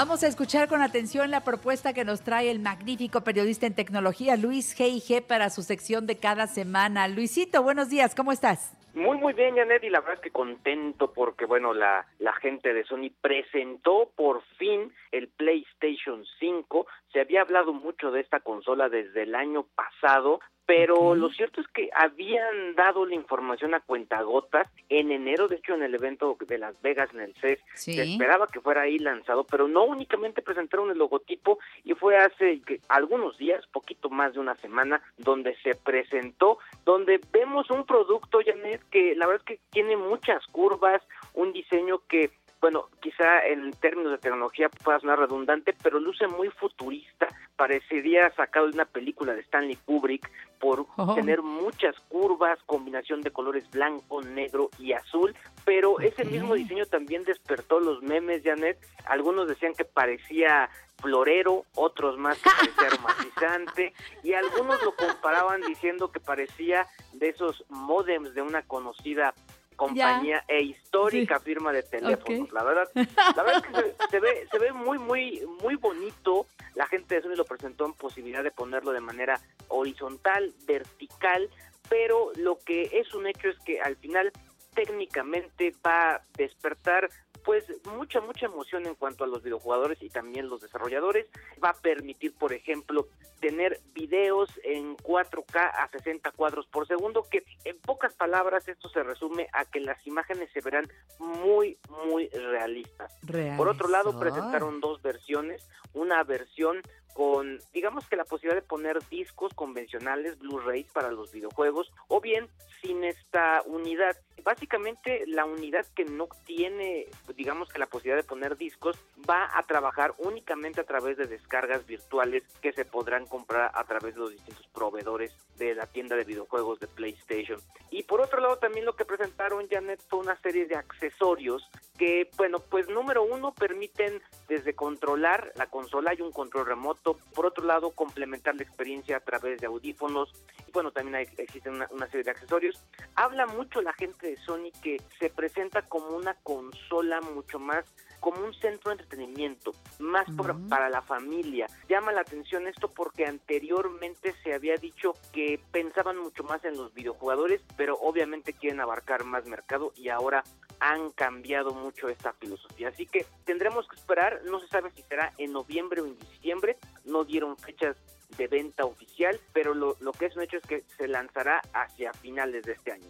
Vamos a escuchar con atención la propuesta que nos trae el magnífico periodista en tecnología Luis G.I.G. para su sección de cada semana. Luisito, buenos días, ¿cómo estás? Muy, muy bien, Janet, y la verdad que contento porque, bueno, la, la gente de Sony presentó por fin el PlayStation 5. Se había hablado mucho de esta consola desde el año pasado, pero lo cierto es que habían dado la información a cuentagotas en enero, de hecho, en el evento de Las Vegas, en el CES. Sí. Se esperaba que fuera ahí lanzado, pero no únicamente presentaron el logotipo y fue hace algunos días, poquito más de una semana, donde se presentó, donde vemos un producto, Janet, que la verdad es que tiene muchas curvas, un diseño que, bueno, quizá en términos de tecnología pueda sonar redundante, pero luce muy futurista, parecería sacado de una película de Stanley Kubrick por Oh. tener muchas curvas, combinación de colores blanco, negro y azul, pero ese mismo diseño también despertó los memes, Janet. Algunos decían que parecía florero, otros más que parecía aromatizante, y algunos lo comparaban diciendo que parecía de esos modems de una conocida compañía e histórica firma de teléfonos. La verdad, la verdad es que se, se ve se ve muy muy muy bonito. La gente de Sony lo presentó en posibilidad de ponerlo de manera horizontal, vertical, pero lo que es un hecho es que al final técnicamente va a despertar pues mucha mucha emoción en cuanto a los videojugadores y también los desarrolladores. Va a permitir por ejemplo tener videos en 4K a 60 cuadros por segundo que en pocas palabras esto se resume a que las imágenes se verán muy muy realistas. Por otro lado, presentaron dos versiones, una versión con, digamos que la posibilidad de poner discos convencionales, Blu-rays para los videojuegos, o bien sin esta unidad. Básicamente la unidad que no tiene, digamos que la posibilidad de poner discos, va a trabajar únicamente a través de descargas virtuales que se podrán comprar a través de los distintos proveedores de la tienda de videojuegos de PlayStation. Y por otro lado también lo que presentaron Janet fue una serie de accesorios que, bueno, pues número uno permiten desde controlar la consola y un control remoto, por otro lado complementar la experiencia a través de audífonos y bueno, también hay, existen una, una serie de accesorios. Habla mucho la gente de Sony que se presenta como una consola mucho más como un centro de entretenimiento, más por- para la familia. Llama la atención esto porque anteriormente se había dicho que pensaban mucho más en los videojugadores, pero obviamente quieren abarcar más mercado y ahora han cambiado mucho esta filosofía. Así que tendremos que esperar, no se sabe si será en noviembre o en diciembre, no dieron fechas de venta oficial, pero lo, lo que es un hecho es que se lanzará hacia finales de este año.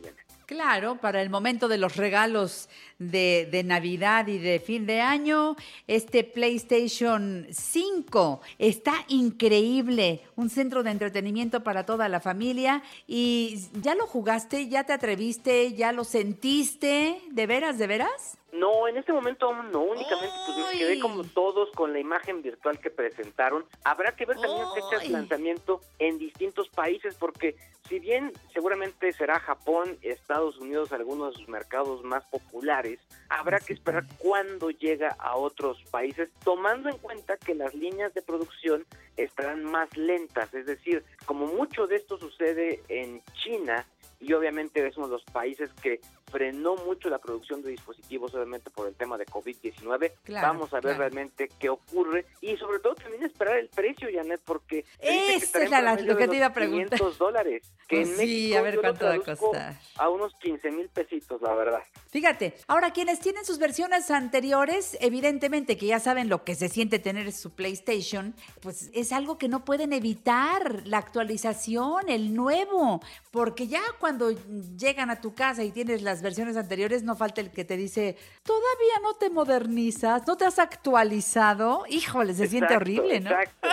Claro, para el momento de los regalos de, de Navidad y de fin de año, este PlayStation 5 está increíble, un centro de entretenimiento para toda la familia. ¿Y ya lo jugaste? ¿Ya te atreviste? ¿Ya lo sentiste? ¿De veras, de veras? No, en este momento aún no, únicamente pues, me quedé como todos con la imagen virtual que presentaron. Habrá que ver también fechas de lanzamiento en distintos países, porque si bien seguramente será Japón, Estados Unidos, algunos de sus mercados más populares, habrá que esperar cuándo llega a otros países, tomando en cuenta que las líneas de producción estarán más lentas, es decir, como mucho de esto sucede en China, y obviamente es uno de los países que frenó mucho la producción de dispositivos, obviamente por el tema de COVID-19. Claro, Vamos a ver claro. realmente qué ocurre y sobre todo también esperar el precio, Janet, porque Esa es la- lo que te iba a preguntar. 500 dólares, que Pues en sí, México a ver cuánto va a costar. A unos 15 mil pesitos, la verdad. Fíjate, ahora quienes tienen sus versiones anteriores, evidentemente que ya saben lo que se siente tener su PlayStation, pues es algo que no pueden evitar, la actualización, el nuevo, porque ya cuando llegan a tu casa y tienes las versiones anteriores, no falta el que te dice, todavía no te modernizas, no te has actualizado, híjole, se siente horrible, ¿no? Exacto.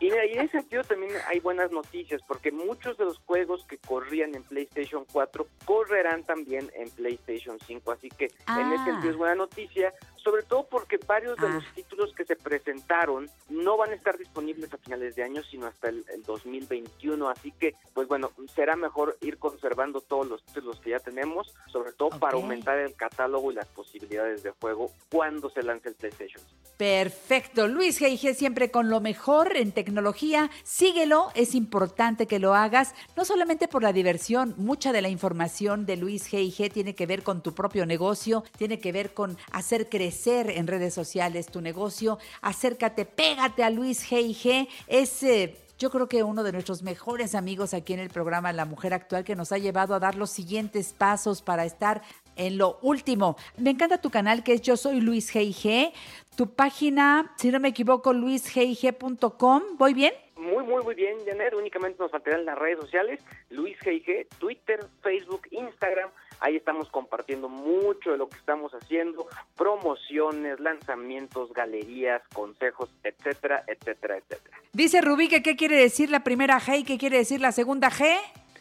Y, y en ese sentido también hay buenas noticias, porque muchos de los juegos que corrían en PlayStation 4 correrán también en PlayStation 5, así que en Ah. ese sentido es buena noticia, sobre todo porque varios de Ah. los títulos que se presentaron no van a estar disponibles a finales de año, sino hasta el, el 2021, así que, pues bueno, será mejor ir conservando todos los títulos que ya tenemos, sobre todo para aumentar el catálogo y las posibilidades de juego cuando se lance el PlayStation. Perfecto. Luis G.I.G. siempre con lo mejor en tecnología. Síguelo, es importante que lo hagas, no solamente por la diversión, mucha de la información de Luis G.I.G. tiene que ver con tu propio negocio, tiene que ver con hacer crecer en redes sociales tu negocio. Acércate, pégate a Luis G.I.G. Es... eh, yo creo que uno de nuestros mejores amigos aquí en el programa La Mujer Actual que nos ha llevado a dar los siguientes pasos para estar en lo último. Me encanta tu canal que es Yo Soy Luis G.I.G. Tu página, si no me equivoco, luisgig.com. ¿Voy bien? Muy, muy, muy bien, Janet. Únicamente nos faltarán las redes sociales, Luis G.I.G., Twitter, Facebook, Instagram. Ahí estamos compartiendo mucho de lo que estamos haciendo, promociones, lanzamientos, galerías, consejos, etcétera, etcétera, etcétera. Dice Rubí que qué quiere decir la primera G y qué quiere decir la segunda G.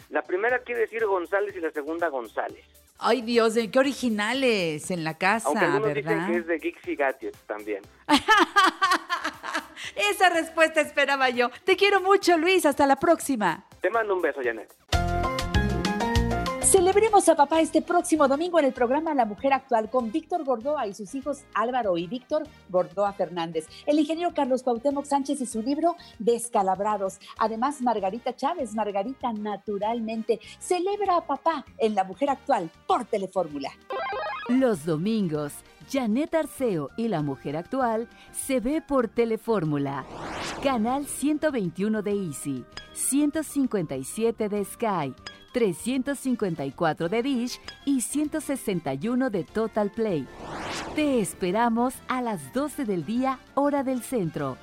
La primera quiere decir González y la segunda González. Ay Dios, qué originales en la casa, Aunque algunos ¿verdad? dicen que es de Geeks y Gadgets también. Esa respuesta esperaba yo. Te quiero mucho, Luis. Hasta la próxima. Te mando un beso, Janet. Celebremos a papá este próximo domingo en el programa La Mujer Actual con Víctor Gordoa y sus hijos Álvaro y Víctor Gordoa Fernández, el ingeniero Carlos Cuauhtémoc Sánchez y su libro Descalabrados. Además, Margarita Chávez, Margarita Naturalmente, celebra a papá en La Mujer Actual por Telefórmula. Los domingos, Janet Arceo y la mujer actual se ve por Telefórmula. Canal 121 de Easy, 157 de Sky, 354 de Dish y 161 de Total Play. Te esperamos a las 12 del día, hora del centro.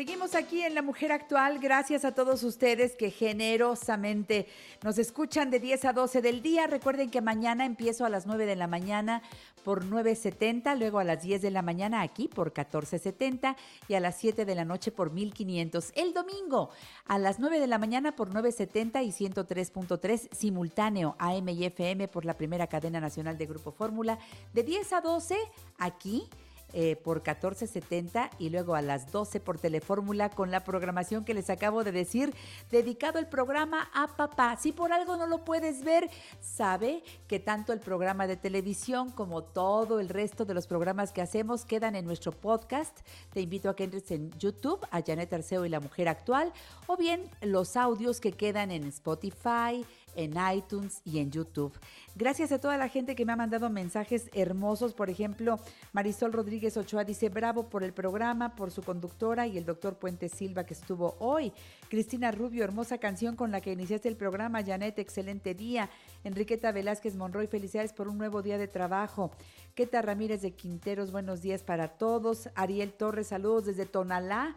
Seguimos aquí en La Mujer Actual. Gracias a todos ustedes que generosamente nos escuchan de 10 a 12 del día. Recuerden que mañana empiezo a las 9 de la mañana por 9.70, luego a las 10 de la mañana aquí por 14.70 y a las 7 de la noche por 1.500. El domingo a las 9 de la mañana por 9.70 y 103.3 simultáneo AM y FM por la primera cadena nacional de Grupo Fórmula. De 10 a 12 aquí eh, por 1470 y luego a las 12 por Telefórmula con la programación que les acabo de decir, dedicado el programa a papá. Si por algo no lo puedes ver, sabe que tanto el programa de televisión como todo el resto de los programas que hacemos quedan en nuestro podcast. Te invito a que entres en YouTube, a Janet Arceo y la Mujer Actual, o bien los audios que quedan en Spotify, en iTunes y en YouTube. Gracias a toda la gente que me ha mandado mensajes hermosos. Por ejemplo, Marisol Rodríguez Ochoa dice bravo por el programa, por su conductora y el doctor Puente Silva que estuvo hoy. Cristina Rubio, hermosa canción con la que iniciaste el programa. Janet, excelente día. Enriqueta Velázquez Monroy, felicidades por un nuevo día de trabajo. Queta Ramírez de Quinteros, buenos días para todos. Ariel Torres, saludos desde Tonalá.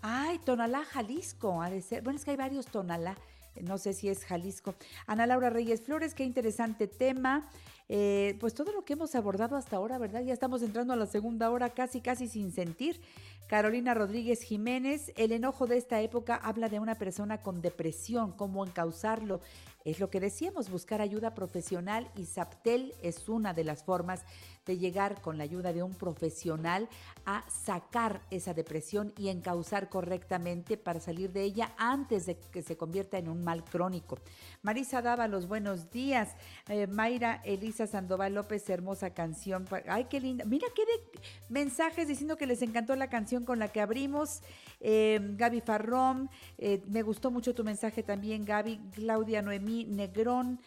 Ay, Tonalá, Jalisco, ha de ser. Bueno, es que hay varios Tonalá no sé si es Jalisco. Ana Laura Reyes Flores, qué interesante tema. Eh, pues todo lo que hemos abordado hasta ahora, ¿verdad? Ya estamos entrando a la segunda hora casi, casi sin sentir. Carolina Rodríguez Jiménez, el enojo de esta época habla de una persona con depresión, cómo encauzarlo. Es lo que decíamos, buscar ayuda profesional y Saptel es una de las formas de llegar con la ayuda de un profesional a sacar esa depresión y encauzar correctamente para salir de ella antes de que se convierta en un mal crónico. Marisa daba los buenos días. Eh, Mayra Elisa Sandoval López, hermosa canción. Ay, qué linda. Mira qué de mensajes diciendo que les encantó la canción con la que abrimos. Eh, Gaby Farrón, eh, me gustó mucho tu mensaje también, Gaby. Claudia Noemí Negrón,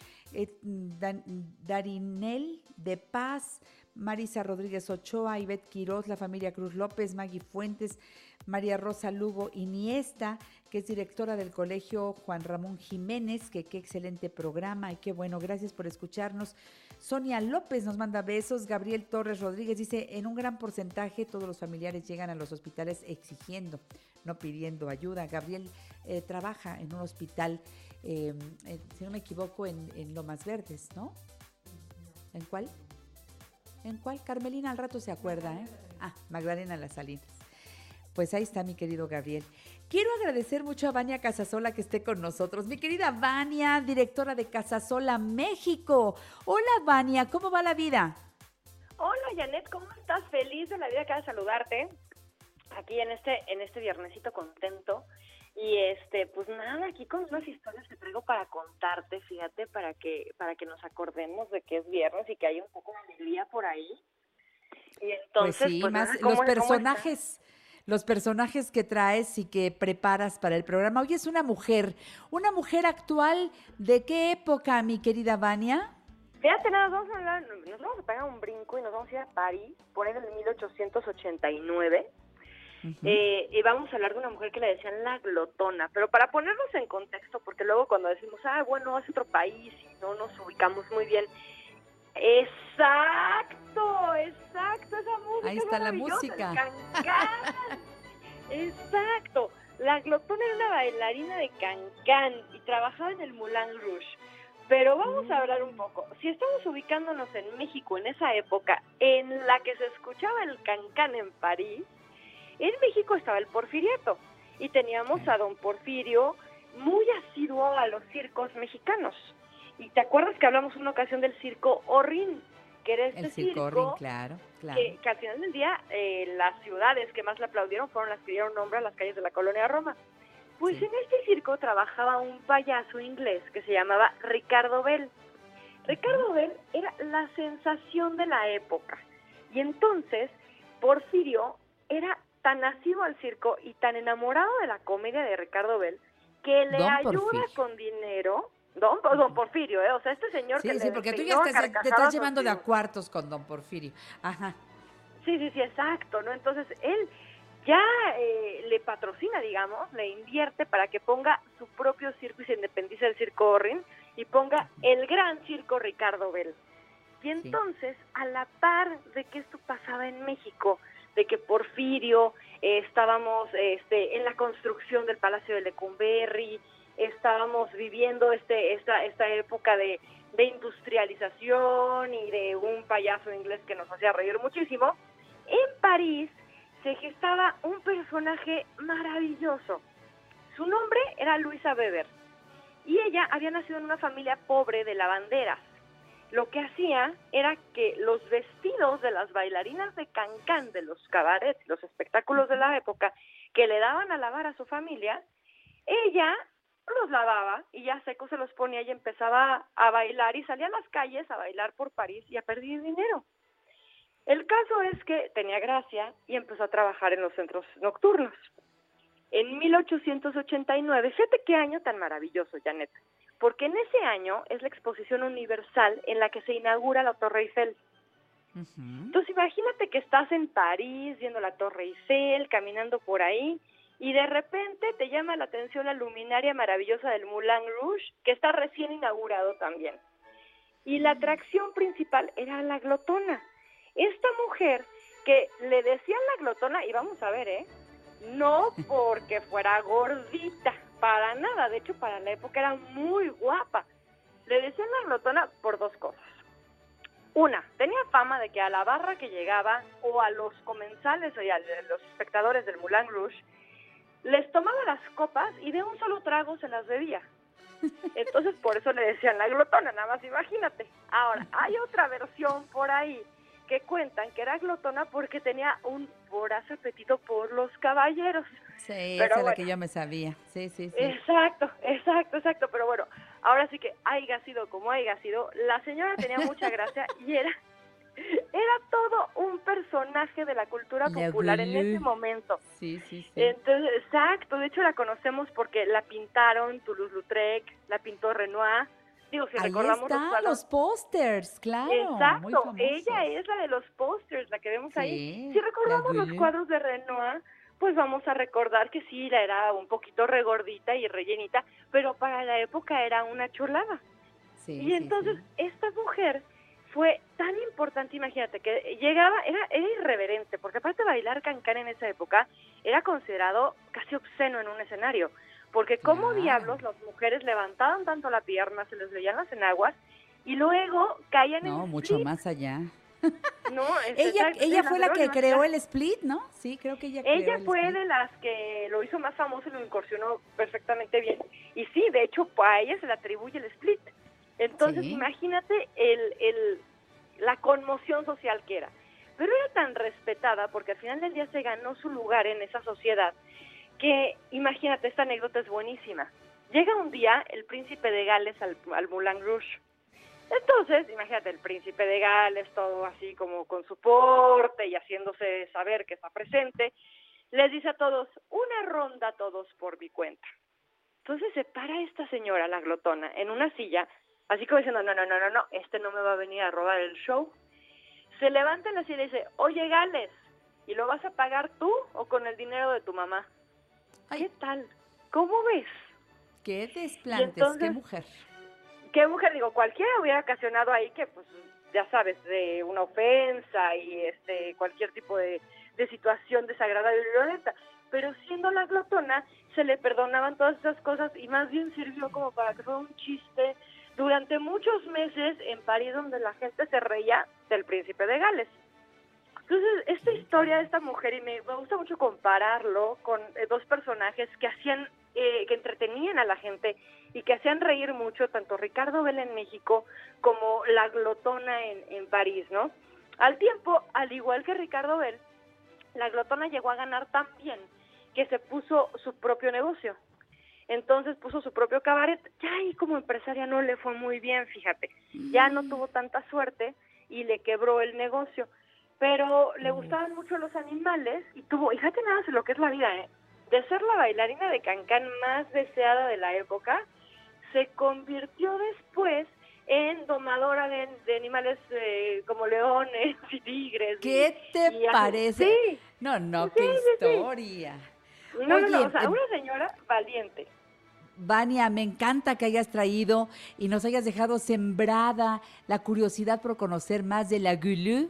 Darinel de Paz. Marisa Rodríguez Ochoa, Ivette Quiroz, la familia Cruz López, Maggie Fuentes, María Rosa Lugo Iniesta, que es directora del colegio Juan Ramón Jiménez, que qué excelente programa y qué bueno, gracias por escucharnos. Sonia López nos manda besos, Gabriel Torres Rodríguez dice, en un gran porcentaje todos los familiares llegan a los hospitales exigiendo, no pidiendo ayuda. Gabriel eh, trabaja en un hospital, eh, eh, si no me equivoco, en, en Lomas Verdes, ¿no? ¿En cuál? ¿En cuál? Carmelina al rato se acuerda, ¿eh? Ah, Magdalena Las Salinas. Pues ahí está mi querido Gabriel. Quiero agradecer mucho a Vania Casasola que esté con nosotros. Mi querida Vania, directora de Casasola México. Hola Vania, ¿cómo va la vida? Hola Janet, ¿cómo estás? Feliz de la vida acá de saludarte. Aquí en este, en este viernesito contento. Y este, pues nada, aquí con unas historias que traigo para contarte, fíjate, para que, para que nos acordemos de que es viernes y que hay un poco de alegría por ahí. Y entonces, pues sí, pues, más nada, ¿cómo- los personajes, los personajes que traes y que preparas para el programa. Hoy es una mujer, una mujer actual. ¿De qué época, mi querida Vania? Fíjate, nada, vamos a hablar, nos vamos a pegar un brinco y nos vamos a ir a París, por ahí del 1889. Eh, y vamos a hablar de una mujer que le decían la glotona, pero para ponernos en contexto, porque luego cuando decimos, ah, bueno, es otro país y no nos ubicamos muy bien. Exacto, exacto, esa música. Ahí es está la música. cancán. exacto, la glotona era una bailarina de cancán y trabajaba en el Moulin Rouge. Pero vamos a hablar un poco. Si estamos ubicándonos en México en esa época en la que se escuchaba el cancán en París, en México estaba el Porfiriato y teníamos a don Porfirio muy asiduo a los circos mexicanos. Y te acuerdas que hablamos una ocasión del circo Orrin, que era este El circo, Orrin, claro, claro. que, que al final del día eh, las ciudades que más le aplaudieron fueron las que dieron nombre a las calles de la colonia Roma. Pues en este circo trabajaba un payaso inglés que se llamaba Ricardo Bell. Ricardo Bell era la sensación de la época. Y entonces Porfirio era tan nacido al circo y tan enamorado de la comedia de Ricardo Bell que le Don ayuda Porfirio. con dinero. Don, don Porfirio, ¿eh? O sea, este señor que Sí, le sí, porque tú ya estás- te estás llevando de a cuartos con don Porfirio. Ajá. Sí, sí, sí, exacto, ¿no? Entonces él ya eh, le patrocina, digamos, le invierte para que ponga su propio circo y se independice del circo Orrin y ponga el gran circo Ricardo Bell. Y entonces, a la par de que esto pasaba en México, de que Porfirio eh, estábamos este, en la construcción del Palacio de Lecumberri, estábamos viviendo este, esta, esta época de, de industrialización y de un payaso inglés que nos hacía reír muchísimo. En París se gestaba un personaje maravilloso. Su nombre era Luisa Weber y ella había nacido en una familia pobre de lavanderas. Lo que hacía era que los vestidos de las bailarinas de cancán de los cabarets, los espectáculos de la época, que le daban a lavar a su familia, ella los lavaba y ya secos se los ponía y empezaba a bailar y salía a las calles a bailar por París y a perder dinero. El caso es que tenía gracia y empezó a trabajar en los centros nocturnos. En 1889, fíjate qué año tan maravilloso, Janet, porque en ese año es la exposición universal en la que se inaugura la Torre Eiffel. Entonces imagínate que estás en París viendo la Torre Eiffel, caminando por ahí, y de repente te llama la atención la luminaria maravillosa del Moulin Rouge, que está recién inaugurado también. Y la atracción principal era la glotona. Esta mujer que le decían la glotona, y vamos a ver, ¿eh? No porque fuera gordita, para nada. De hecho, para la época era muy guapa. Le decían la glotona por dos cosas. Una, tenía fama de que a la barra que llegaba o a los comensales o a los espectadores del Moulin Rouge les tomaba las copas y de un solo trago se las bebía. Entonces por eso le decían la glotona, nada más imagínate. Ahora, hay otra versión por ahí que cuentan que era glotona porque tenía un voraz apetito por los caballeros. Sí, Pero esa es la que yo me sabía. Sí, sí, sí. Exacto, exacto, exacto. Pero bueno, ahora sí que haya sido como haya sido, la señora tenía mucha gracia y era, era todo un personaje de la cultura La popular en ese momento. Sí, sí, sí. Entonces, exacto, de hecho la conocemos porque la pintaron Toulouse-Lautrec, la pintó Renoir. Digo, si Ahí recordamos los están los pósters, claro. Exacto, ella es la de los pósters, la que vemos ahí. Si recordamos los cuadros de Renoir, pues vamos a recordar que sí, la era un poquito regordita y rellenita, pero para la época era una chulada. Sí, y entonces sí. esta mujer fue tan importante, imagínate, que llegaba, era, era irreverente, porque aparte bailar cancán en esa época era considerado casi obsceno en un escenario, porque Claro. diablos las mujeres levantaban tanto la pierna, se les veían las enaguas, y luego caían en No, mucho split. más allá. No, es- Ella, ella fue la que creó el split, ¿no? Sí, creo que ella creó Ella el fue split. de las que lo hizo más famoso y lo incursionó perfectamente bien. Y sí, de hecho, a ella se le atribuye el split. Entonces, Sí. imagínate el, el, la conmoción social que era. Pero era tan respetada porque al final del día se ganó su lugar en esa sociedad que, imagínate, esta anécdota es buenísima. Llega un día el príncipe de Gales al, al Moulin Rouge. Entonces, imagínate, el príncipe de Gales, todo así como con su porte y haciéndose saber que está presente, les dice a todos, una ronda todos por mi cuenta. Entonces se para esta señora, la glotona, en una silla, así como diciendo, no, no, no, no, no, este no me va a venir a robar el show. Se levanta en la silla y dice, oye Gales, ¿y lo vas a pagar tú o con el dinero de tu mamá? Ay. ¿Qué tal? ¿Cómo ves? Qué desplantes, qué entonces- mujer. qué mujer, digo, cualquiera hubiera ocasionado ahí que, pues, ya sabes, de una ofensa y este cualquier tipo de, de situación desagradable y violenta. Pero siendo la glotona, se le perdonaban todas esas cosas y más bien sirvió como para que fuera un chiste durante muchos meses en París donde la gente se reía del príncipe de Gales. Entonces, esta historia de esta mujer, y me, me gusta mucho compararlo con eh, dos personajes que hacían, eh, que entretenían a la gente y que hacían reír mucho, tanto Ricardo Bell en México como la glotona en, en París, ¿no? Al tiempo, al igual que Ricardo Bell, la glotona llegó a ganar tan bien que se puso su propio negocio. Entonces puso su propio cabaret. Ya ahí como empresaria no le fue muy bien, fíjate. Ya no tuvo tanta suerte y le quebró el negocio. Pero le gustaban mucho los animales y tuvo, fíjate nada más lo que es la vida, ¿eh? De ser la bailarina de cancán más deseada de la época, se convirtió después en domadora de, de animales eh, como leones y tigres. ¿Qué y- te y parece? Sí. No, no, Sí, qué sí, historia. No, no, no, o sea, eh, una señora valiente. Vania, me encanta que hayas traído y nos hayas dejado sembrada la curiosidad por conocer más de la Gulu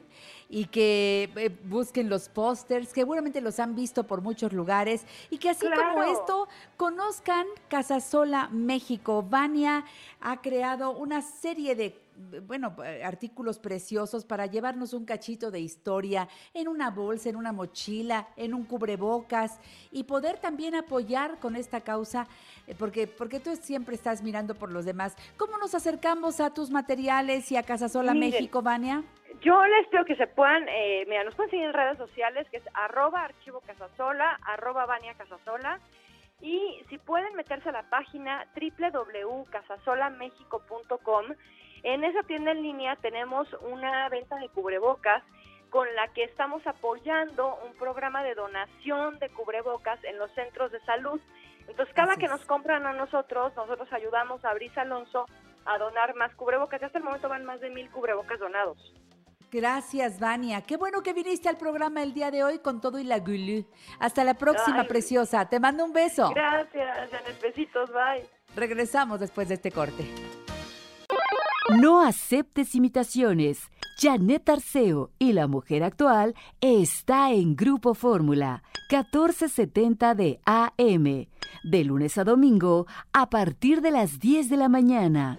y que eh, busquen los pósters, que seguramente los han visto por muchos lugares y que así como esto conozcan Casasola México. Vania ha creado una serie de bueno, eh, artículos preciosos para llevarnos un cachito de historia en una bolsa, en una mochila, en un cubrebocas y poder también apoyar con esta causa, eh, porque, porque tú siempre estás mirando por los demás. ¿Cómo nos acercamos a tus materiales y a Casasola Miren, México, Vania? Yo les pido que se puedan, eh, mira, nos pueden seguir en redes sociales, que es arroba archivo casasola, arroba Vania casasola, y si pueden meterse a la página www.casasolamexico.com, en esa tienda en línea tenemos una venta de cubrebocas con la que estamos apoyando un programa de donación de cubrebocas en los centros de salud. Entonces, cada Así que nos compran a nosotros, nosotros ayudamos a Brisa Alonso a donar más cubrebocas. Y hasta el momento van más de mil cubrebocas donados. Gracias, Vania. Qué bueno que viniste al programa el día de hoy con todo y la gulú. Hasta la próxima, preciosa. Te mando un beso. Gracias, Janet. Besitos, bye. Regresamos después de este corte. No aceptes imitaciones. Janet Arceo y la mujer actual está en Grupo Fórmula 1470 de AM. De lunes a domingo a partir de las 10 de la mañana.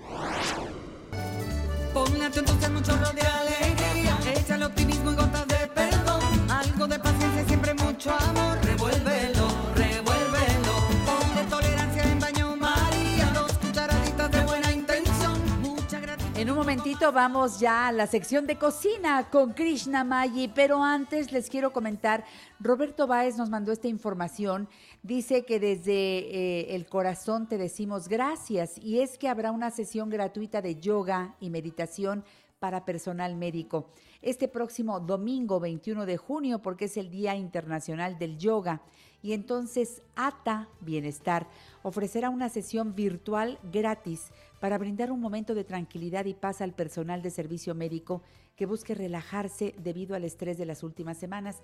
Momentito vamos ya a la sección de cocina con Krishna Mayi, pero antes les quiero comentar, Roberto Báez nos mandó esta información, dice que desde eh, el corazón te decimos gracias y es que habrá una sesión gratuita de yoga y meditación para personal médico. Este próximo domingo 21 de junio, porque es el Día Internacional del Yoga. Y entonces ATA Bienestar ofrecerá una sesión virtual gratis para brindar un momento de tranquilidad y paz al personal de servicio médico que busque relajarse debido al estrés de las últimas semanas.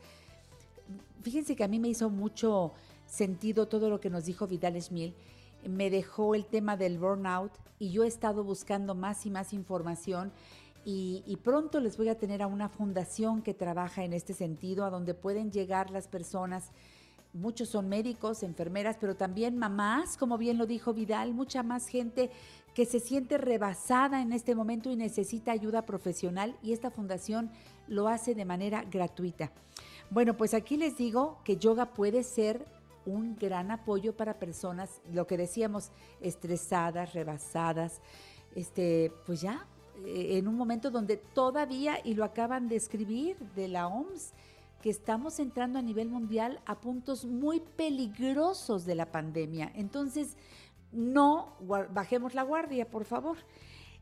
Fíjense que a mí me hizo mucho sentido todo lo que nos dijo Vidal Schmil. Me dejó el tema del burnout y yo he estado buscando más y más información y, y pronto les voy a tener a una fundación que trabaja en este sentido, a donde pueden llegar las personas. Muchos son médicos, enfermeras, pero también mamás, como bien lo dijo Vidal, mucha más gente que se siente rebasada en este momento y necesita ayuda profesional y esta fundación lo hace de manera gratuita. Bueno, pues aquí les digo que yoga puede ser un gran apoyo para personas, lo que decíamos, estresadas, rebasadas, este, pues ya, eh, en un momento donde todavía, y lo acaban de escribir de la OMS, que estamos entrando a nivel mundial a puntos muy peligrosos de la pandemia. Entonces, no bajemos la guardia, por favor.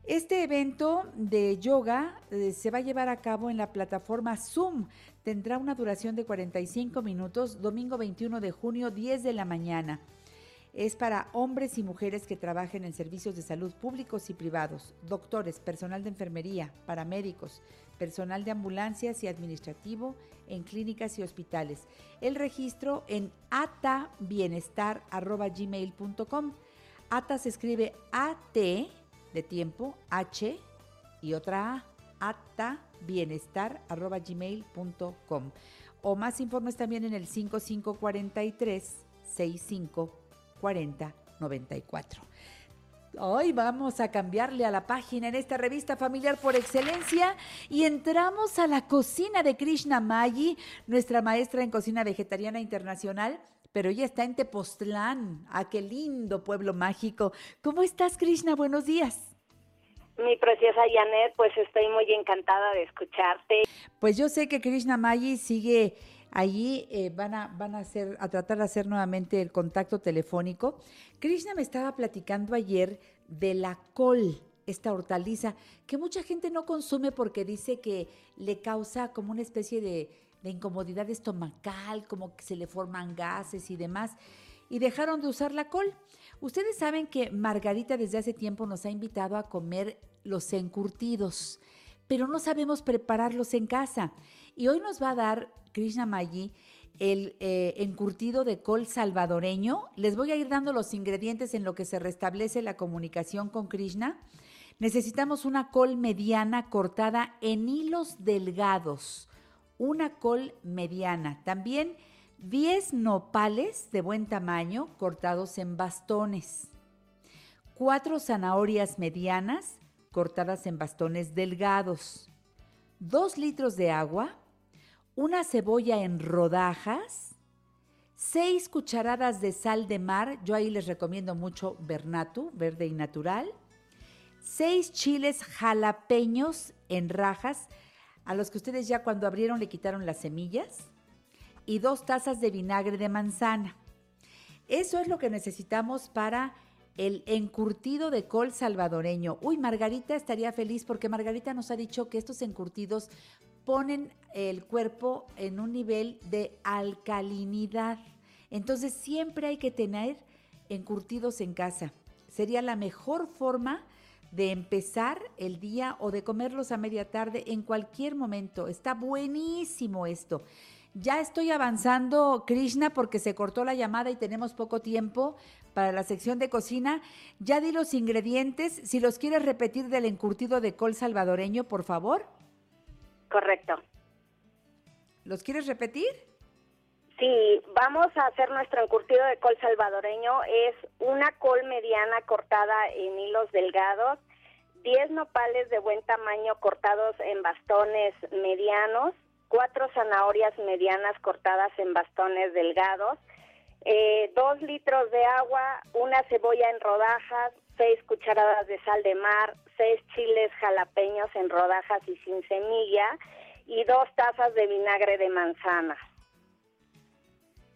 Este evento de yoga eh, se va a llevar a cabo en la plataforma Zoom. Tendrá una duración de 45 minutos, domingo 21 de junio, 10 de la mañana. Es para hombres y mujeres que trabajen en servicios de salud públicos y privados, doctores, personal de enfermería, paramédicos, personal de ambulancias y administrativo en clínicas y hospitales. El registro en atabienestar.gmail.com. ATA se escribe AT de tiempo, H y otra A, atabienestar.gmail.com. O más informes también en el 5543 6540 94. Hoy vamos a cambiarle a la página en esta revista familiar por excelencia y entramos a la cocina de Krishna Mayi, nuestra maestra en cocina vegetariana internacional, pero ella está en Tepoztlán. ¡Ah, qué lindo pueblo mágico! ¿Cómo estás, Krishna? Buenos días. Mi preciosa Janet, pues estoy muy encantada de escucharte. Pues yo sé que Krishna Mayi sigue allí, eh, van, a, van a, hacer, a tratar de hacer nuevamente el contacto telefónico. Krishna me estaba platicando ayer de la col, esta hortaliza, que mucha gente no consume porque dice que le causa como una especie de, de incomodidad estomacal, como que se le forman gases y demás, y dejaron de usar la col. Ustedes saben que Margarita desde hace tiempo nos ha invitado a comer los encurtidos, pero no sabemos prepararlos en casa. Y hoy nos va a dar Krishna Mayi el eh, encurtido de col salvadoreño. Les voy a ir dando los ingredientes en lo que se restablece la comunicación con Krishna. Necesitamos una col mediana cortada en hilos delgados. Una col mediana. También 10 nopales de buen tamaño cortados en bastones. Cuatro zanahorias medianas cortadas en bastones delgados. 2 litros de agua. Una cebolla en rodajas. 6 cucharadas de sal de mar. Yo ahí les recomiendo mucho Bernatu, verde y natural. 6 chiles jalapeños en rajas, a los que ustedes ya cuando abrieron le quitaron las semillas. Y dos tazas de vinagre de manzana. Eso es lo que necesitamos para el encurtido de col salvadoreño. Uy, Margarita estaría feliz porque Margarita nos ha dicho que estos encurtidos ponen el cuerpo en un nivel de alcalinidad. Entonces siempre hay que tener encurtidos en casa. Sería la mejor forma de empezar el día o de comerlos a media tarde en cualquier momento. Está buenísimo esto. Ya estoy avanzando, Krishna, porque se cortó la llamada y tenemos poco tiempo para la sección de cocina. Ya di los ingredientes. Si los quieres repetir del encurtido de col salvadoreño, por favor. Correcto. ¿Los quieres repetir? Sí, vamos a hacer nuestro encurtido de col salvadoreño. Es una col mediana cortada en hilos delgados, 10 nopales de buen tamaño cortados en bastones medianos, cuatro zanahorias medianas cortadas en bastones delgados, eh, dos litros de agua, una cebolla en rodajas, seis cucharadas de sal de mar, seis chiles jalapeños en rodajas y sin semilla y dos tazas de vinagre de manzana.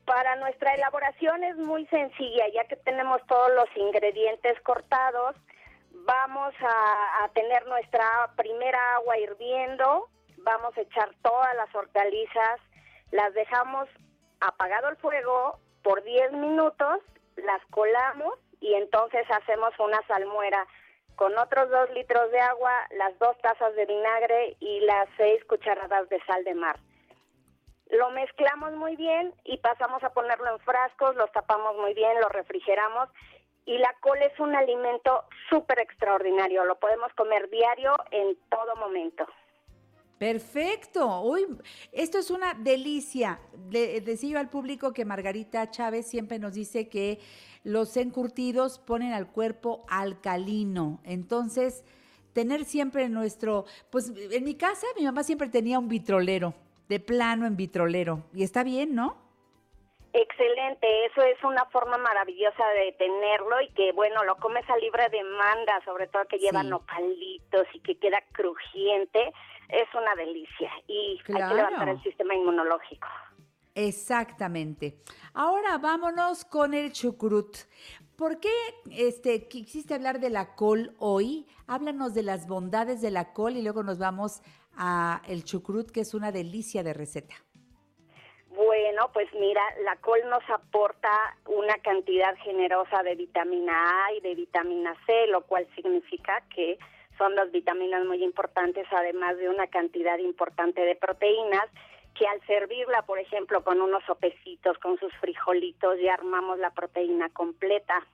Para nuestra elaboración es muy sencilla, ya que tenemos todos los ingredientes cortados. Vamos a, tener nuestra primera agua hirviendo, vamos a echar todas las hortalizas, las dejamos apagado el fuego por 10 minutos, las colamos y entonces hacemos una salmuera con otros dos litros de agua, las dos tazas de vinagre y las seis cucharadas de sal de mar. Lo mezclamos muy bien y pasamos a ponerlo en frascos, los tapamos muy bien, lo refrigeramos y la col es un alimento súper extraordinario, lo podemos comer diario en todo momento. Perfecto. Uy, esto es una delicia. Le decía yo al público que Margarita Chávez siempre nos dice que los encurtidos ponen al cuerpo alcalino. Entonces, tener siempre nuestro, pues en mi casa mi mamá siempre tenía un vitrolero, de plano en vitrolero. Y está bien, ¿no? Excelente, eso es una forma maravillosa de tenerlo y que bueno, lo comes a libre demanda, sobre todo que lleva Sí. nopalitos y que queda crujiente, es una delicia y hay que levantar el sistema inmunológico. Exactamente. Ahora vámonos con el chucrut. ¿Por qué este, quisiste hablar de la col hoy? Háblanos de las bondades de la col y luego nos vamos a el chucrut, que es una delicia de receta. Bueno, pues mira, la col nos aporta una cantidad generosa de vitamina A y de vitamina C, lo cual significa que son dos vitaminas muy importantes, además de una cantidad importante de proteínas, que al servirla, por ejemplo, con unos sopecitos, con sus frijolitos, ya armamos la proteína completa.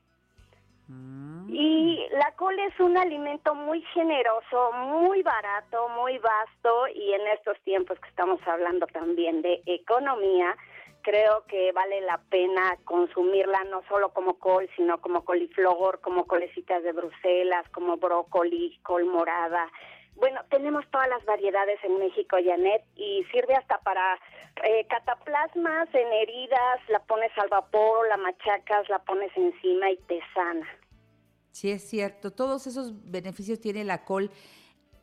Y la col es un alimento muy generoso, muy barato, muy vasto y en estos tiempos que estamos hablando también de economía, creo que vale la pena consumirla no solo como col, sino como coliflor, como colecitas de Bruselas, como brócoli, col morada. Bueno, tenemos todas las variedades en México, Janet, y sirve hasta para eh, cataplasmas en heridas, la pones al vapor, la machacas, la pones encima y te sana. Sí, es cierto. Todos esos beneficios tiene la col.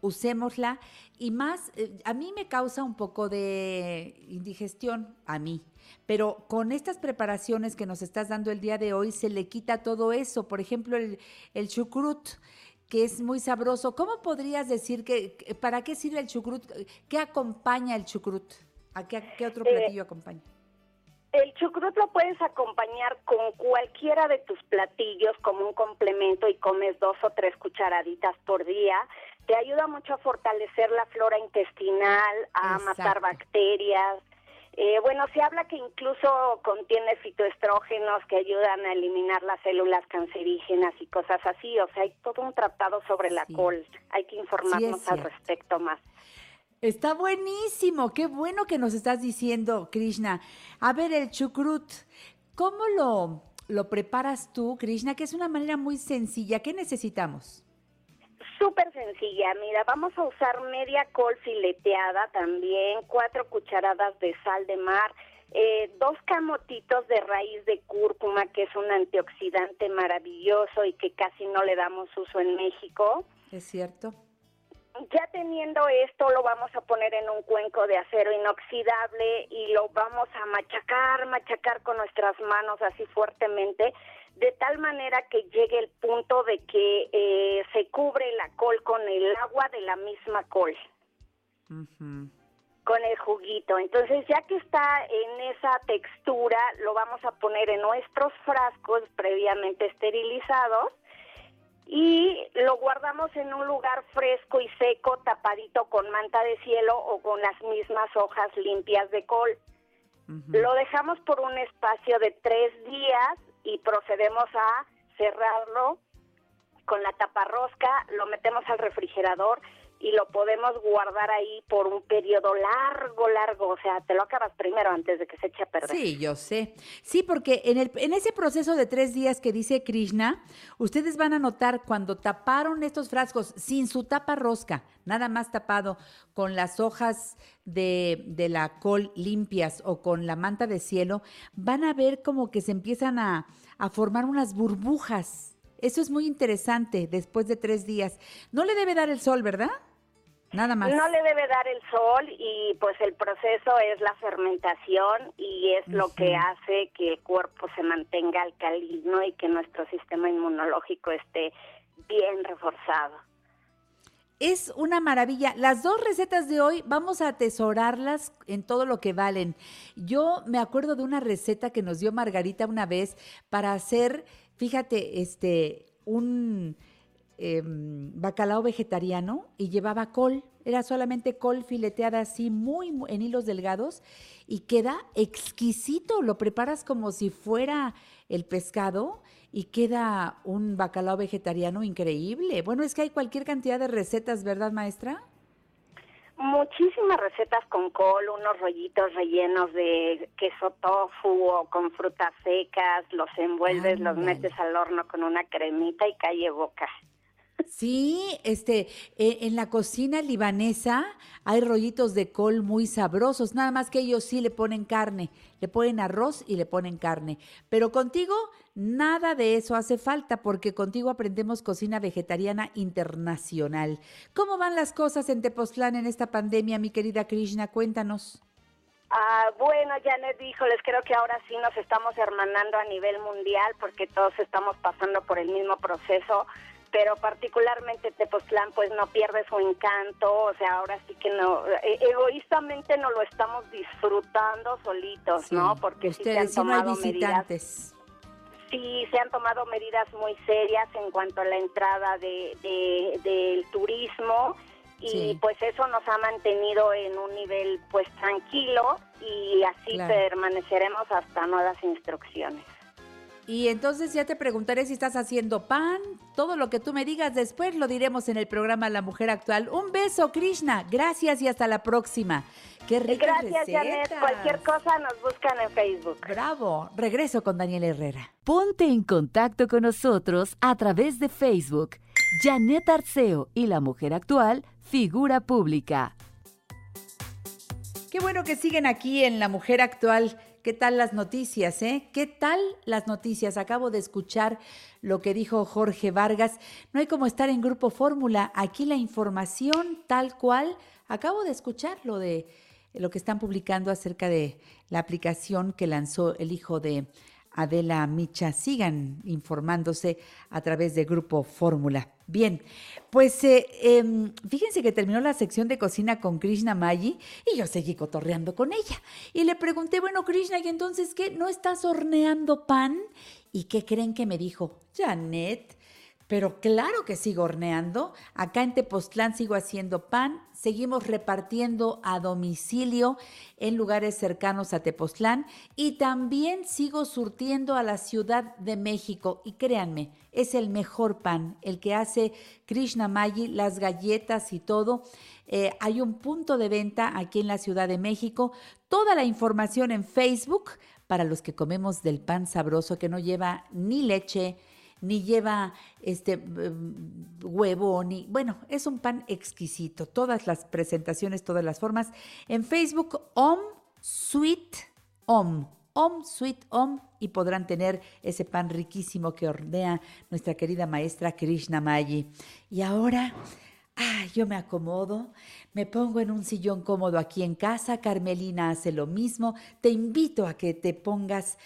Usémosla. Y más, eh, a mí me causa un poco de indigestión, a mí. Pero con estas preparaciones que nos estás dando el día de hoy, se le quita todo eso. Por ejemplo, el, el chucrut, que es muy sabroso. ¿Cómo podrías decir que, para qué sirve el chucrut? ¿Qué acompaña el chucrut? ¿A qué, a qué otro Eh, platillo acompaña? El chucrut lo puedes acompañar con cualquiera de tus platillos como un complemento y comes dos o tres cucharaditas por día. Te ayuda mucho a fortalecer la flora intestinal, a Exacto. matar bacterias. Eh, bueno, se habla que incluso contiene fitoestrógenos que ayudan a eliminar las células cancerígenas y cosas así. O sea, hay todo un tratado sobre la col. Hay que informarnos al respecto más. Está buenísimo, qué bueno que nos estás diciendo, Krishna. A ver, el chucrut, ¿cómo lo, lo preparas tú, Krishna? Que es una manera muy sencilla. ¿Qué necesitamos? Súper sencilla, mira, vamos a usar media col fileteada también, cuatro cucharadas de sal de mar, eh, dos camotitos de raíz de cúrcuma, que es un antioxidante maravilloso y que casi no le damos uso en México. ¿Es cierto? Ya teniendo esto, lo vamos a poner en un cuenco de acero inoxidable y lo vamos a machacar, machacar con nuestras manos así fuertemente, de tal manera que llegue el punto de que eh, se cubre la col con el agua de la misma col, con el juguito. Entonces, ya que está en esa textura, lo vamos a poner en nuestros frascos previamente esterilizados y lo guardamos en un lugar fresco y seco, tapadito con manta de cielo o con las mismas hojas limpias de col. Lo dejamos por un espacio de tres días y procedemos a cerrarlo con la taparrosca, lo metemos al refrigerador y lo podemos guardar ahí por un periodo largo, largo. O sea, te lo acabas primero antes de que se eche a perder. Sí, yo sé. Sí, porque en, el, en ese proceso de tres días que dice Krishna, ustedes van a notar cuando taparon estos frascos sin su tapa rosca, nada más tapado con las hojas de, de la col limpias o con la manta de cielo, van a ver como que se empiezan a, a formar unas burbujas. Eso es muy interesante después de tres días. No le debe dar el sol, ¿verdad? Nada más. No le debe dar el sol y pues el proceso es la fermentación y es lo que hace que el cuerpo se mantenga alcalino y que nuestro sistema inmunológico esté bien reforzado. Es una maravilla. Las dos recetas de hoy vamos a atesorarlas en todo lo que valen. Yo me acuerdo de una receta que nos dio Margarita una vez para hacer, fíjate, este, un em, bacalao vegetariano y llevaba col. Era solamente col fileteada así, muy, muy- en hilos delgados y queda exquisito. Lo preparas como si fuera el pescado y queda un bacalao vegetariano increíble. Bueno, es que hay cualquier cantidad de recetas, ¿verdad, maestra? Muchísimas recetas con col, unos rollitos rellenos de queso tofu o con frutas secas, los envuelves, los metes al horno con una cremita y calle boca. Sí, este, eh, en la cocina libanesa hay rollitos de col muy sabrosos, nada más que ellos sí le ponen carne, le ponen arroz y le ponen carne. Pero contigo nada de eso hace falta porque contigo aprendemos cocina vegetariana internacional. ¿Cómo van las cosas en Tepoztlán en esta pandemia, mi querida Krishna? Cuéntanos. Ah, bueno, Janet, híjoles, creo que ahora sí nos estamos hermanando a nivel mundial porque todos estamos pasando por el mismo proceso, pero particularmente Tepoztlán pues no pierde su encanto, o sea, ahora sí que no, e- egoístamente no lo estamos disfrutando solitos, ¿no? Porque sí se han Ustedes, si no hay tomado medidas visitantes. Sí, se han tomado medidas muy serias en cuanto a la entrada de, de- del turismo y Sí. pues eso nos ha mantenido en un nivel pues tranquilo y así Claro. permaneceremos hasta nuevas instrucciones. Y entonces ya te preguntaré si estás haciendo pan, todo lo que tú me digas después lo diremos en el programa La Mujer Actual. Un beso, Krishna. Gracias y hasta la próxima. Qué ricas Gracias, Janet. Cualquier cosa nos buscan en Facebook. Bravo. Regreso con Daniel Herrera. Ponte en contacto con nosotros a través de Facebook. Janet Arceo y la mujer actual, figura pública. Qué bueno que siguen aquí en La Mujer Actual. ¿Qué tal las noticias, eh? ¿Qué tal las noticias? Acabo de escuchar lo que dijo Jorge Vargas. No hay como estar en Grupo Fórmula. Aquí la información tal cual. Acabo de escuchar lo de lo que están publicando acerca de la aplicación que lanzó el hijo de Adela Micha. Sigan informándose a través de Grupo Fórmula. Bien, pues eh, em, fíjense que terminó la sección de cocina con Krishna Maggi y yo seguí cotorreando con ella. Y le pregunté, bueno, Krishna, ¿y entonces qué? ¿No estás horneando pan? ¿Y qué creen que me dijo? Janet, Pero claro que sigo horneando. Acá en Tepoztlán sigo haciendo pan. Seguimos repartiendo a domicilio en lugares cercanos a Tepoztlán. Y también sigo surtiendo a la Ciudad de México. Y créanme, es el mejor pan, el que hace Krishna Maggi, las galletas y todo. Eh, hay un punto de venta aquí en la Ciudad de México. Toda la información en Facebook para los que comemos del pan sabroso que no lleva ni leche, ni lleva este huevo, ni bueno, es un pan exquisito. Todas las presentaciones, todas las formas. En Facebook, Om Sweet Om. Om Sweet Om y podrán tener ese pan riquísimo que hornea nuestra querida maestra Krishna Maggi. Y ahora, ah, yo me acomodo, me pongo en un sillón cómodo aquí en casa, Carmelina hace lo mismo, te invito a que te pongas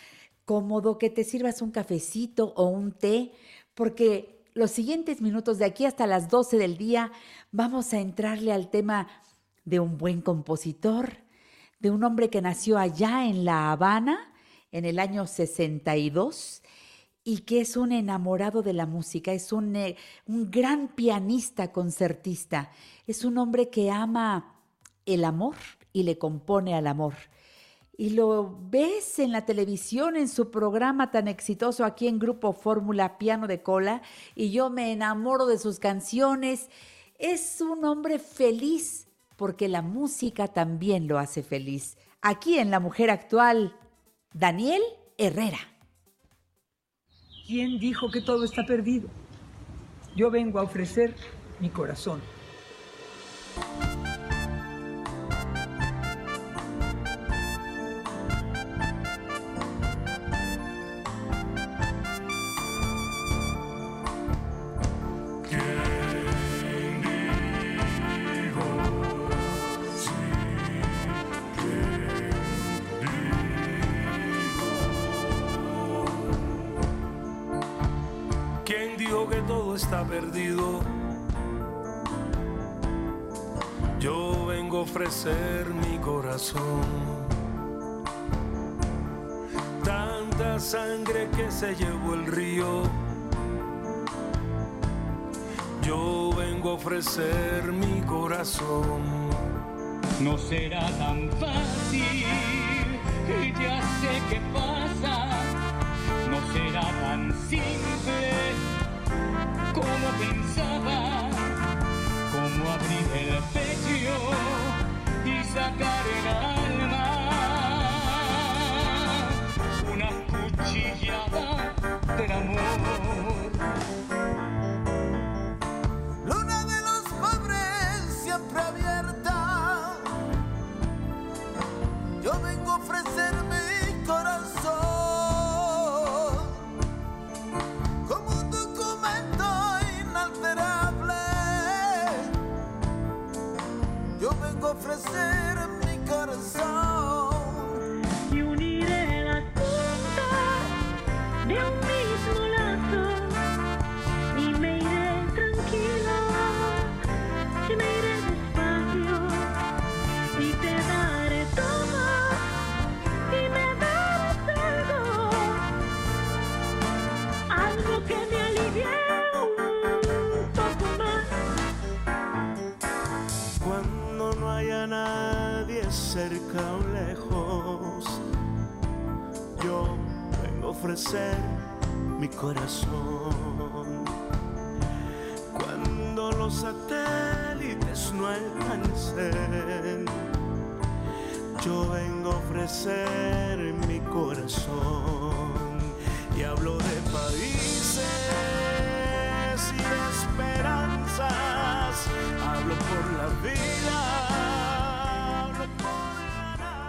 cómodo, que te sirvas un cafecito o un té, porque los siguientes minutos de aquí hasta las 12 del día vamos a entrarle al tema de un buen compositor, de un hombre que nació allá en La Habana en el año 62 y que es un enamorado de la música, es un, eh, un gran pianista concertista, es un hombre que ama el amor y le compone al amor y lo ves en la televisión, en su programa tan exitoso aquí en Grupo Fórmula Piano de Cola, y yo me enamoro de sus canciones. Es un hombre feliz porque la música también lo hace feliz. Aquí en La Mujer Actual, Daniel Herrera. ¿Quién dijo que todo está perdido? Yo vengo a ofrecer mi corazón. Será tan fácil,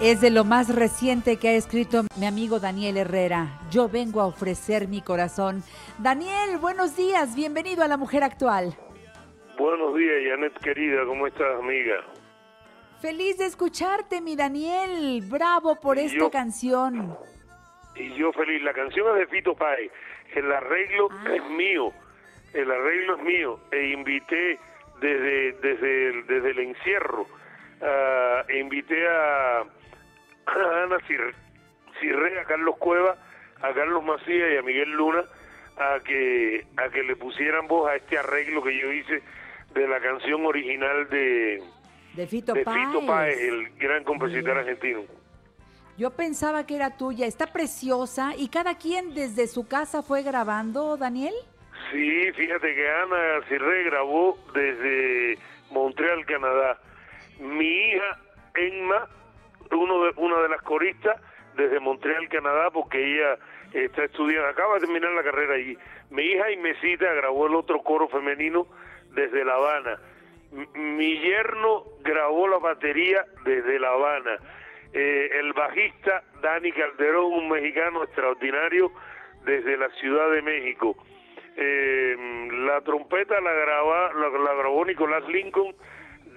Es de lo más reciente que ha escrito mi amigo Daniel Herrera. Yo vengo a ofrecer mi corazón. Daniel, buenos días. Bienvenido a La Mujer Actual. Buenos días, Janet querida, ¿cómo estás, amiga? Feliz de escucharte, mi Daniel. Bravo por esta Yo- canción. Y yo feliz, la canción es de Fito Páez, el arreglo es mío, el arreglo es mío, e invité desde, desde, el, desde el encierro, ah, e invité a, a Ana Cir- Cirré, a Carlos Cueva, a Carlos Macías y a Miguel Luna a que a que le pusieran voz a este arreglo que yo hice de la canción original de, De Fito de Páez. Fito Páez, el gran compositor argentino. Yo pensaba que era tuya. Está preciosa. ¿Y cada quien desde su casa fue grabando, Daniel? Sí, fíjate que Ana Cirré grabó desde Montreal, Canadá. Mi hija Emma, uno de, una de las coristas, desde Montreal, Canadá, porque ella está estudiando, acaba de terminar la carrera allí. Mi hija Inmesita grabó el otro coro femenino desde La Habana. Mi yerno grabó la batería desde La Habana. Eh, el bajista Dani Calderón, un mexicano extraordinario, desde la Ciudad de México. Eh, la trompeta la, graba, la, la grabó Nicolás Lincoln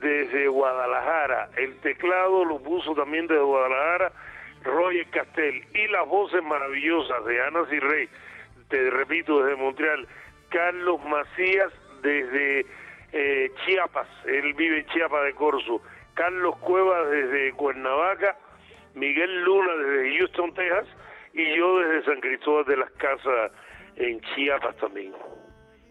desde Guadalajara. El teclado lo puso también desde Guadalajara Roger Castell. Y las voces maravillosas de Ana Cirrey, te repito, desde Montreal. Carlos Macías desde eh, Chiapas, él vive en Chiapas de Corzo. Carlos Cuevas desde Cuernavaca. Miguel Luna desde Houston, Texas. Y yo desde San Cristóbal de las Casas en Chiapas también.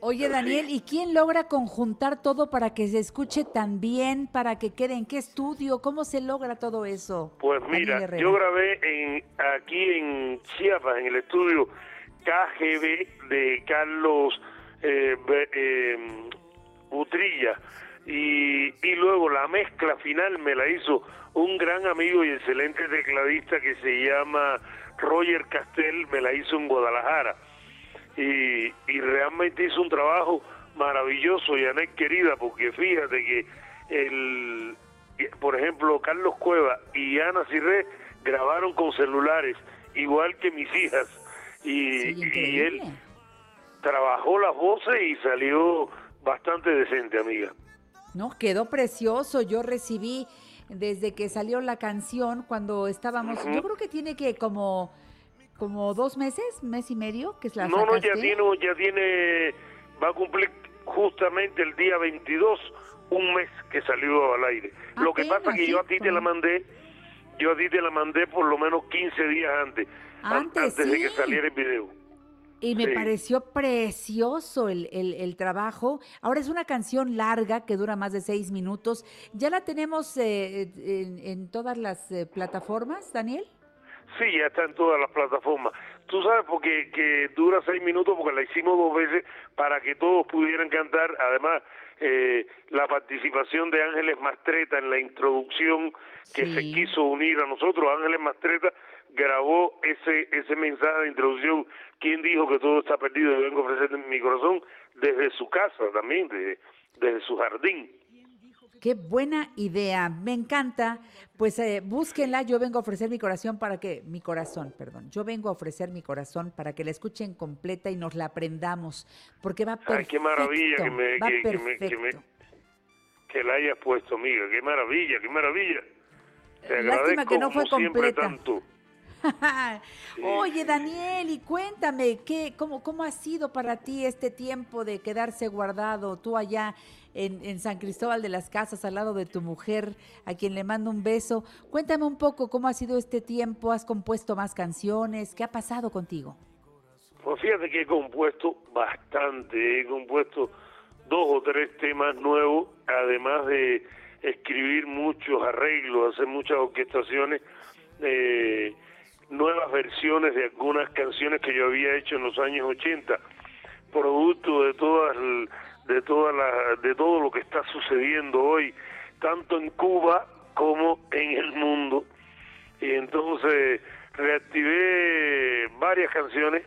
Oye, Daniel, ¿y quién logra conjuntar todo para que se escuche tan bien, para que quede en qué estudio? ¿Cómo se logra todo eso? Pues mira, yo grabé en, aquí en Chiapas, en el estudio KGB de Carlos eh, eh, Utrilla. Y, y luego la mezcla final me la hizo un gran amigo y excelente tecladista que se llama Roger Castell, me la hizo en Guadalajara. Y, y realmente hizo un trabajo maravilloso, Janet querida, porque fíjate que el, por ejemplo, Carlos Cueva y Ana Cirré grabaron con celulares, igual que mis hijas. Y, y él trabajó las voces y salió bastante decente, amiga. No, quedó precioso. Yo recibí desde que salió la canción cuando estábamos, yo creo que tiene que como como dos meses, mes y medio, que es la No, no, ya tiene, ya tiene, va a cumplir justamente el día 22, un mes que salió al aire. Lo que pasa que yo a ti te la mandé, yo a ti te la mandé por lo menos 15 días antes, an- Antes, de que saliera el video. Y me Sí. pareció precioso el, el- el trabajo. Ahora es una canción larga que dura más de seis minutos. ¿Ya la tenemos eh, en, en todas las eh, plataformas, Daniel? Sí, ya está en todas las plataformas. Tú sabes porque que dura seis minutos porque la hicimos dos veces para que todos pudieran cantar. Además, eh, la participación de Ángeles Mastreta en la introducción que se quiso unir a nosotros. Ángeles Mastreta grabó ese ese mensaje de introducción. ¿Quién dijo que todo está perdido? Yo vengo a ofrecer mi corazón desde su casa también, desde, desde su jardín. Qué buena idea, me encanta. Pues eh, búsquenla, yo vengo a ofrecer mi corazón para que, mi corazón, perdón, yo vengo a ofrecer mi corazón para que la escuchen completa y nos la aprendamos, porque va perfecto. Ay, qué maravilla que me, va que, que me, que, me- perfecto. que la hayas puesto, amiga. Qué maravilla, qué maravilla. Te Lástima que no fue completa. tanto. Oye, Daniel, y cuéntame, ¿qué, cómo, ¿cómo ha sido para ti este tiempo de quedarse guardado tú allá en, en San Cristóbal de las Casas al lado de tu mujer, a quien le mando un beso? Cuéntame un poco cómo ha sido este tiempo, ¿has compuesto más canciones? ¿Qué ha pasado contigo? Pues fíjate que he compuesto bastante, he compuesto dos o tres temas nuevos, además de escribir muchos arreglos, hacer muchas orquestaciones, eh, nuevas versiones de algunas canciones que yo había hecho en los años 80, producto de todas de todas las de todo lo que está sucediendo hoy, tanto en Cuba como en el mundo. Y entonces reactivé varias canciones,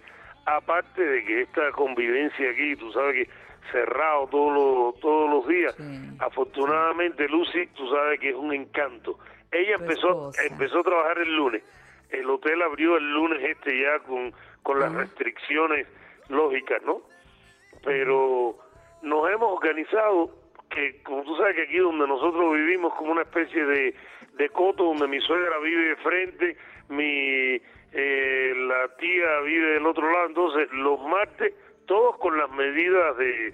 aparte de que esta convivencia aquí, tú sabes que cerrado todos los, todos los días. Afortunadamente Lucy, tú sabes que es un encanto. Ella Tu empezó esposa. empezó a trabajar el lunes. El hotel abrió el lunes este ya con, con las restricciones lógicas, ¿no? Pero nos hemos organizado que, como tú sabes que aquí donde nosotros vivimos como una especie de, de coto donde mi suegra vive de frente, mi eh, la tía vive del otro lado, entonces los martes todos con las medidas de,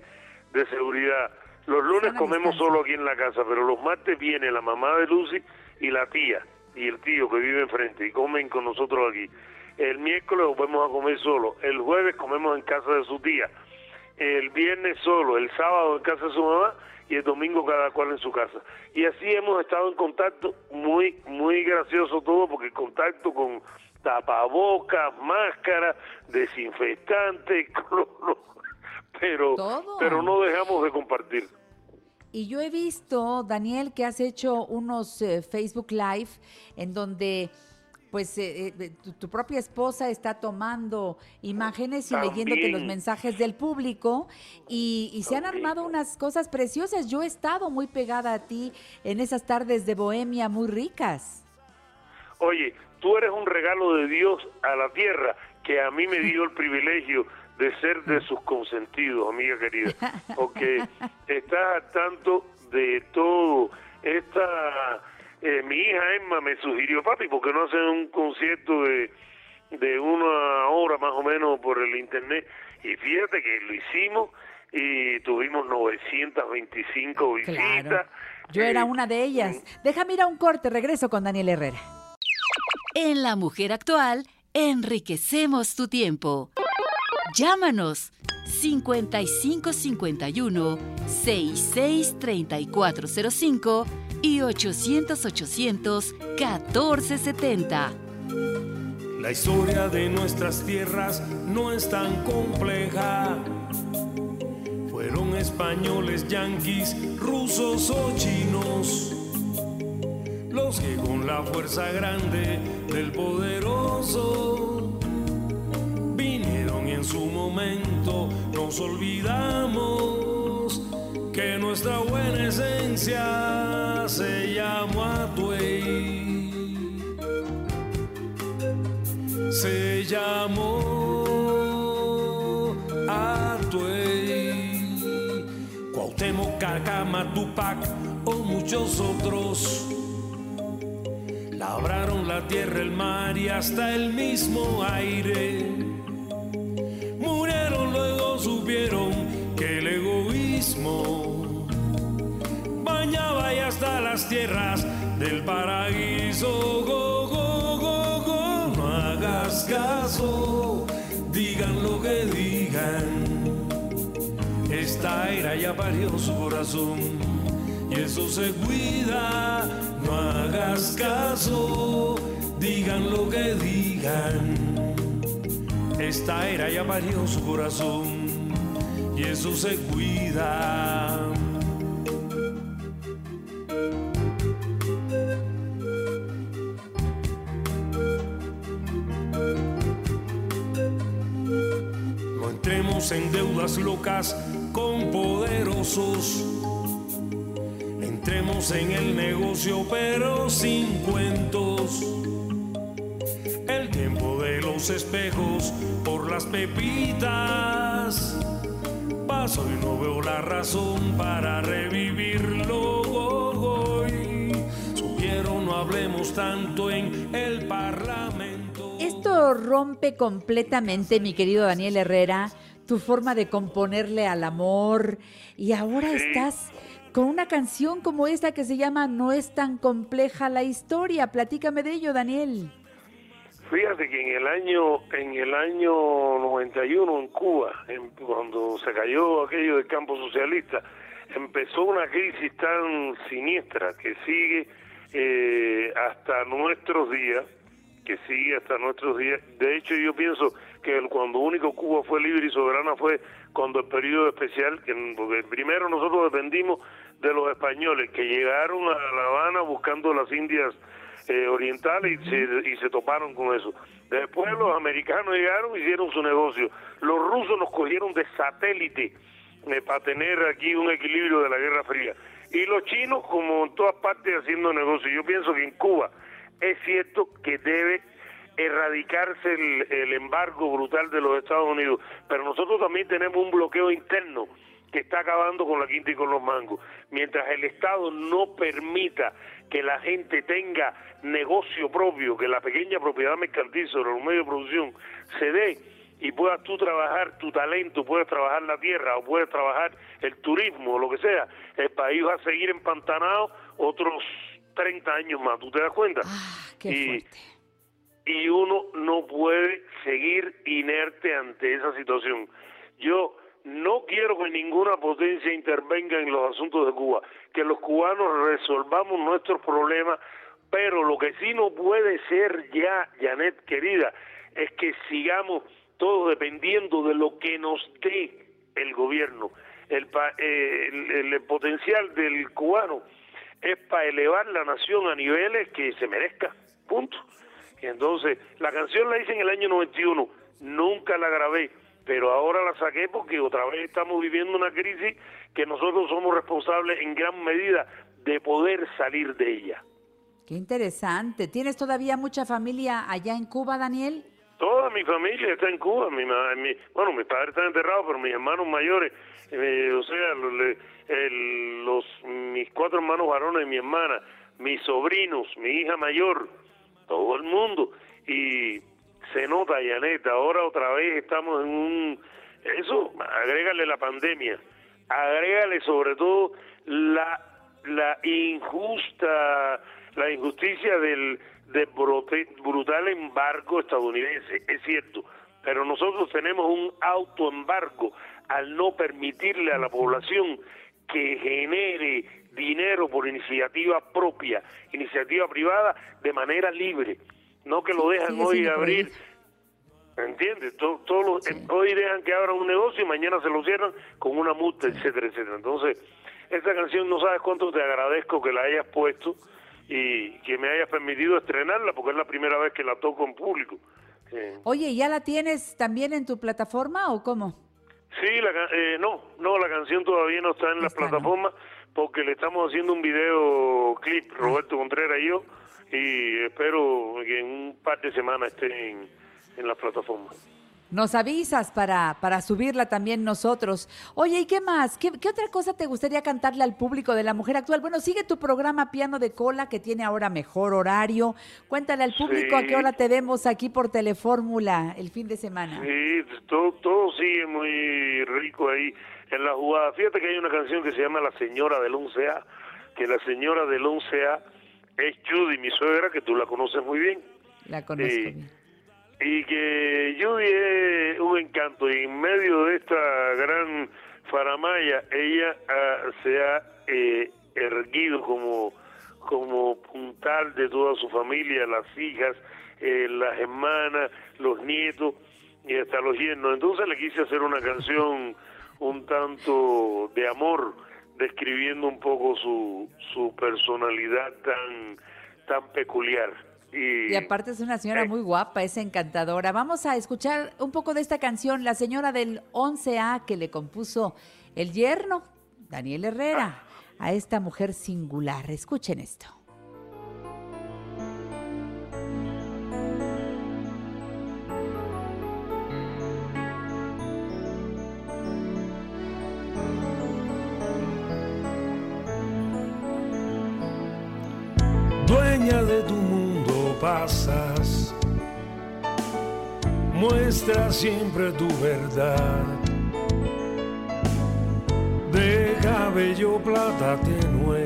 de seguridad. Los lunes comemos solo aquí en la casa, pero los martes viene la mamá de Lucy y la tía y el tío que vive enfrente y comen con nosotros aquí. El miércoles volvemos a comer solo. El jueves comemos en casa de su tía. El viernes solo. El sábado en casa de su mamá y el domingo cada cual en su casa. Y así hemos estado en contacto, muy, muy gracioso todo, porque contacto con tapabocas, máscara, desinfectante, cloro, pero, Todo. pero no dejamos de compartir. Y yo he visto, Daniel, que has hecho unos eh, Facebook Live en donde pues eh, eh, tu, tu propia esposa está tomando imágenes y leyéndote los mensajes del público y, y se han armado unas cosas preciosas. Yo he estado muy pegada a ti en esas tardes de bohemia muy ricas. Oye, tú eres un regalo de Dios a la tierra que a mí me dio el privilegio de ser de sus consentidos, amiga querida, porque estás al tanto de todo. Esta, eh, mi hija Emma me sugirió, papi, ¿por qué no hacen un concierto de, de una hora más o menos por el internet? Y fíjate que lo hicimos y tuvimos 925 visitas. Claro. Yo era una de ellas. Déjame ir a un corte, regreso con Daniel Herrera. En La Mujer Actual, enriquecemos tu tiempo. Llámanos 5551 663405 y 800 800 1470. La historia de nuestras tierras no es tan compleja. Fueron españoles, yanquis, rusos o chinos los que con la fuerza grande del poderoso vinieron y en su momento nos olvidamos que nuestra buena esencia se llamó Atuey se llamó Atuey Cuauhtémoc, Cacama, Tupac o muchos otros. Labraron la tierra, el mar y hasta el mismo aire. Murieron, luego supieron que el egoísmo bañaba y hasta las tierras del paraíso. Go, go, go, go, no hagas caso, digan lo que digan. Esta era ya parió su corazón y eso se cuida. No hagas caso, digan lo que digan. Esta era ya parió su corazón y eso se cuida. No entremos en deudas locas con poderosos. Entremos en el negocio pero sin cuentos. El tiempo de los espejos por las pepitas. Paso y no veo la razón para revivirlo. hoy. Supieron, no hablemos tanto en el parlamento. Esto rompe completamente, mi querido Daniel Herrera, tu forma de componerle al amor. Y ahora estás con una canción como esta que se llama No es tan compleja la historia. Platícame de ello, Daniel. Fíjate que en el año en el año 91 en Cuba, en- cuando se cayó aquello del campo socialista, empezó una crisis tan siniestra que sigue eh, hasta nuestros días, que sigue hasta nuestros días. De hecho, yo pienso que el- cuando único Cuba fue libre y soberana fue cuando el periodo especial, que, porque primero nosotros dependimos de los españoles que llegaron a La Habana buscando las Indias eh, orientales y se, y se toparon con eso. Después los americanos llegaron y hicieron su negocio. Los rusos nos cogieron de satélite eh, para tener aquí un equilibrio de la Guerra Fría. Y los chinos, como en todas partes, haciendo negocio. Yo pienso que en Cuba es cierto que debe erradicarse el embargo brutal de los Estados Unidos, pero nosotros también tenemos un bloqueo interno que está acabando con la quinta y con los mangos. Mientras el Estado no permita que la gente tenga negocio propio, que la pequeña propiedad mercantil sobre los medios de producción se dé y puedas tú trabajar tu talento, puedes trabajar la tierra o puedes trabajar el turismo o lo que sea, el país va a seguir empantanado otros 30 años más, ¿tú te das cuenta? qué y, y uno no puede seguir inerte ante esa situación. Yo no quiero que ninguna potencia intervenga en los asuntos de Cuba, que los cubanos resolvamos nuestros problemas, pero lo que sí no puede ser ya, Janet querida, es que sigamos todos dependiendo de lo que nos dé el gobierno. El, eh, el, potencial del cubano es para elevar la nación a niveles que se merezca, punto. Entonces, la canción la hice en el año 91, nunca la grabé, pero ahora la saqué porque otra vez estamos viviendo una crisis que nosotros somos responsables en gran medida de poder salir de ella. Qué interesante. ¿Tienes todavía mucha familia allá en Cuba, Daniel? Toda mi familia está en Cuba. Mi, mi- bueno, mis padres están enterrados, pero mis hermanos mayores, eh, o sea, los, el- los mis cuatro hermanos varones y mi hermana, mis sobrinos, mi hija mayor, todo el mundo. Y se nota, Janet, ahora otra vez estamos en un... Eso, agrégale la pandemia, agrégale sobre todo la, la injusta, la injusticia del, del brutal embargo estadounidense, es cierto, pero nosotros tenemos un autoembargo al no permitirle a la población que genere dinero por iniciativa propia, iniciativa privada, de manera libre, no que lo dejan hoy abrir ¿Entiendes? To- todos los- eh, hoy dejan que abran un negocio y mañana se lo cierran con una multa, etcétera, etcétera. Entonces, esta canción no sabes cuánto te agradezco que la hayas puesto y que me hayas permitido estrenarla porque es la primera vez que la toco en público. Eh, Oye, ¿ya la tienes también en tu plataforma o cómo? Sí, la, eh, no, no, la canción todavía no está en la plataforma porque le estamos haciendo un video clip, Roberto Contreras y yo, y espero que en un par de semanas esté en, en la plataforma. Nos avisas para, para subirla también nosotros. Oye, ¿y qué más? ¿Qué, qué otra cosa te gustaría cantarle al público de la mujer actual? Bueno, sigue tu programa Piano de Cola, que tiene ahora mejor horario. Cuéntale al público a qué hora te vemos aquí por Telefórmula el fin de semana. Sí, todo, todo sigue muy rico ahí en la jugada. Fíjate que hay una canción que se llama La Señora del 11A, que la Señora del 11A es Judy, mi suegra, que tú la conoces muy bien. La conozco Sí. bien. Y que Judy es un encanto y en medio de esta gran faramaya ella ah, se ha eh, erguido como, como puntal de toda su familia, las hijas, eh, las hermanas, los nietos y hasta los yernos. Entonces le quise hacer una canción un tanto de amor, describiendo un poco su, su personalidad tan, tan peculiar. Y, Y aparte es una señora muy guapa, es encantadora. Vamos a escuchar un poco de esta canción, La señora del 11A, que le compuso el yerno, Daniel Herrera, a esta mujer singular. Escuchen esto. De tu mundo pasas, muestra siempre tu verdad. De cabello plata tenue,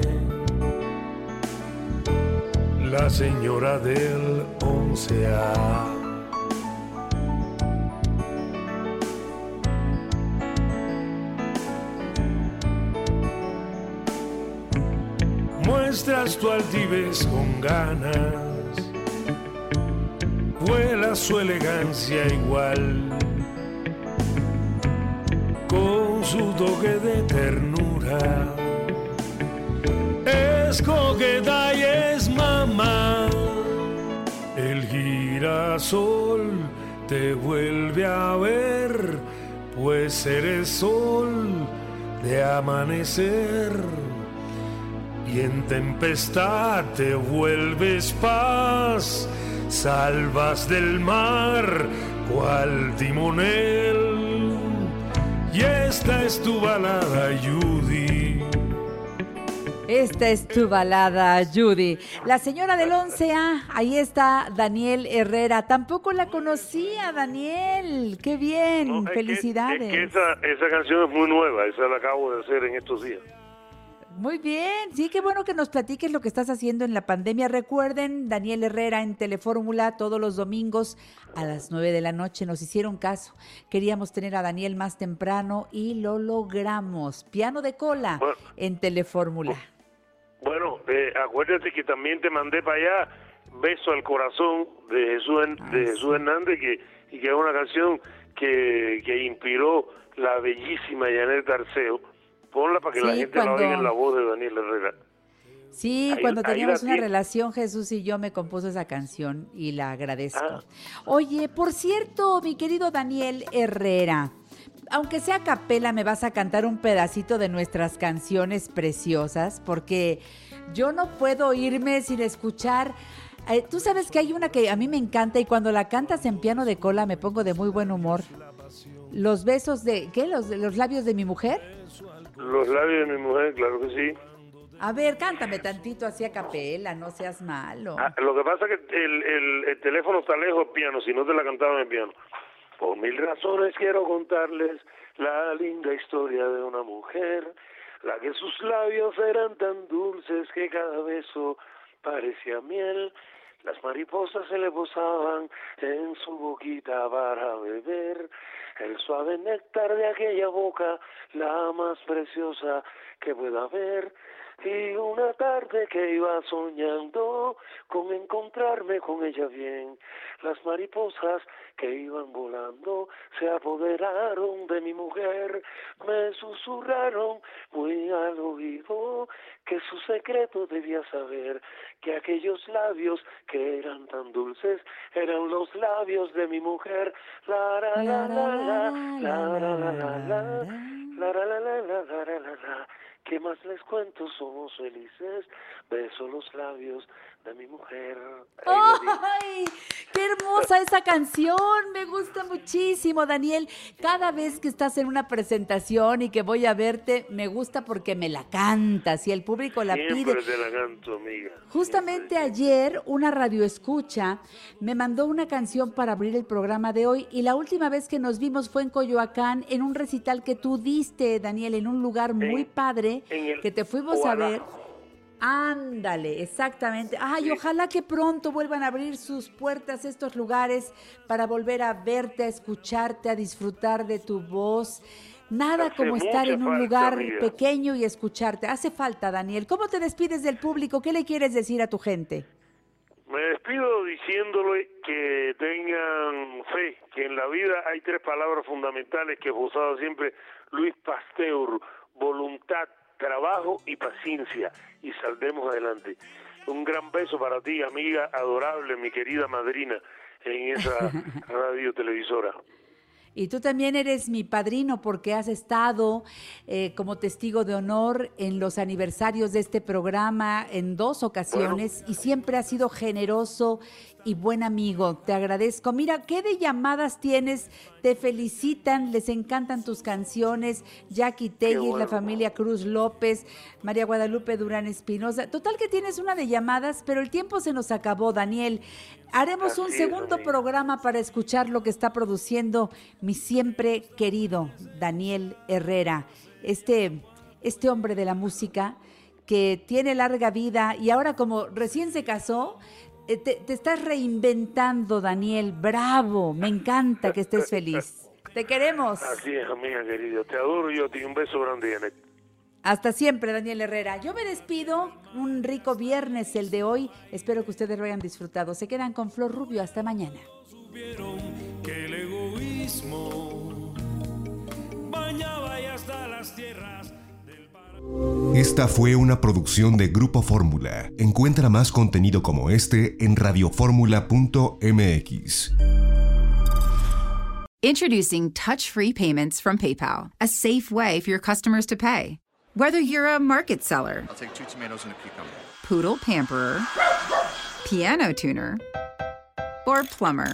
la señora del 11A. Muestras tu altivez con ganas, vuela su elegancia igual, con su toque de ternura. Es coqueta y es mamá, el girasol te vuelve a ver, pues eres sol de amanecer y en tempestad te vuelves paz, salvas del mar cual timonel. Y esta es tu balada, Judy. Esta es tu balada, Judy. La señora del 11A, ahí está Daniel Herrera. Tampoco la conocía, Daniel. Qué bien, No, es que- felicidades. es que esa, esa canción es muy nueva, esa la acabo de hacer en estos días. Muy bien, sí, qué bueno que nos platiques lo que estás haciendo en la pandemia. Recuerden, Daniel Herrera en Telefórmula todos los domingos a las 9 de la noche. Nos hicieron caso. Queríamos tener a Daniel más temprano y lo logramos. Piano de cola en Telefórmula. Bueno, eh, acuérdate que también te mandé para allá Beso al Corazón de Jesús, de Jesús Hernández que, y que es una canción que, que inspiró la bellísima Janet Arceo. Ponla para que la gente la cuando- oiga en la voz de Daniel Herrera. Sí, Ahí- cuando teníamos una tiene. relación, Jesús y yo me compuso esa canción y la agradezco. Ah. Oye, por cierto, mi querido Daniel Herrera, aunque sea a capela, me vas a cantar un pedacito de nuestras canciones preciosas, porque yo no puedo irme sin escuchar. eh, Tú sabes que hay una que a mí me encanta y cuando la cantas en piano de cola me pongo de muy buen humor. Los besos de, ¿qué? Los, los labios de mi mujer. Los labios de mi mujer, claro que sí. A ver, cántame tantito así a capela, no seas malo. Ah, lo que pasa es que el, el, el teléfono está lejos del piano, si no te la cantaba en el piano. Por mil razones quiero contarles la linda historia de una mujer, la que sus labios eran tan dulces que cada beso parecía miel. Las mariposas se le posaban en su boquita para beber el suave néctar de aquella boca, la más preciosa que pueda haber. Y una tarde que iba soñando con encontrarme con ella bien, las mariposas que iban volando se apoderaron de mi mujer, me susurraron muy al oído que su secreto debía saber, que aquellos labios que eran tan dulces eran los labios de mi mujer. La la la la la, la la la la la, la la. ¿Qué más les cuento? Somos felices. Beso los labios de mi mujer. ¡Ay! ¡Qué hermosa esa canción! Me gusta muchísimo, Daniel. Cada vez que estás en una presentación y que voy a verte, me gusta porque me la cantas y el público la pide. Siempre te la canto, amiga. Justamente ayer una radio escucha me mandó una canción para abrir el programa de hoy y la última vez que nos vimos fue en Coyoacán en un recital que tú diste, Daniel, en un lugar muy padre el que te fuimos a ver. Ándale, exactamente. Ay, ojalá que pronto vuelvan a abrir sus puertas estos lugares para volver a verte, a escucharte, a disfrutar de tu voz. Nada Hace como estar en un lugar pequeño y escucharte. Hace falta, Daniel. ¿Cómo te despides del público? ¿Qué le quieres decir a tu gente? Me despido diciéndole que tengan fe, que en la vida hay tres palabras fundamentales que usado siempre Luis Pasteur, voluntad, trabajo y paciencia, y saldremos adelante. Un gran beso para ti, amiga adorable, mi querida madrina, en esa radio televisora. Y tú también eres mi padrino porque has estado eh, como testigo de honor en los aniversarios de este programa en dos ocasiones y siempre has sido generoso y buen amigo. Te agradezco. Mira, ¿qué de llamadas tienes? Te felicitan, les encantan tus canciones. Jackie Tellis, la bueno. familia Cruz López, María Guadalupe Durán Espinosa. Total que tienes una de llamadas, pero el tiempo se nos acabó, Daniel. Haremos un Así segundo programa para escuchar lo que está produciendo mi siempre querido Daniel Herrera, este, este hombre de la música que tiene larga vida y ahora como recién se casó, te, te estás reinventando, Daniel. Bravo, me encanta que estés feliz. Te queremos. Así es, amiga querida. Te adoro yo, te un beso grande, Janet. Hasta siempre, Daniel Herrera. Yo me despido. Un rico viernes el de hoy. Espero que ustedes lo hayan disfrutado. Se quedan con Flor Rubio. Hasta mañana. que el egoísmo bañaba y hasta las tierras. Esta fue una producción de Grupo Fórmula. Encuentra más contenido como este en radioformula.mx. Introducing touch free payments from PayPal, a safe way for your customers to pay. Whether you're a market seller, I'll take two tomatoes and a cucumber. poodle pamperer, piano tuner, or plumber.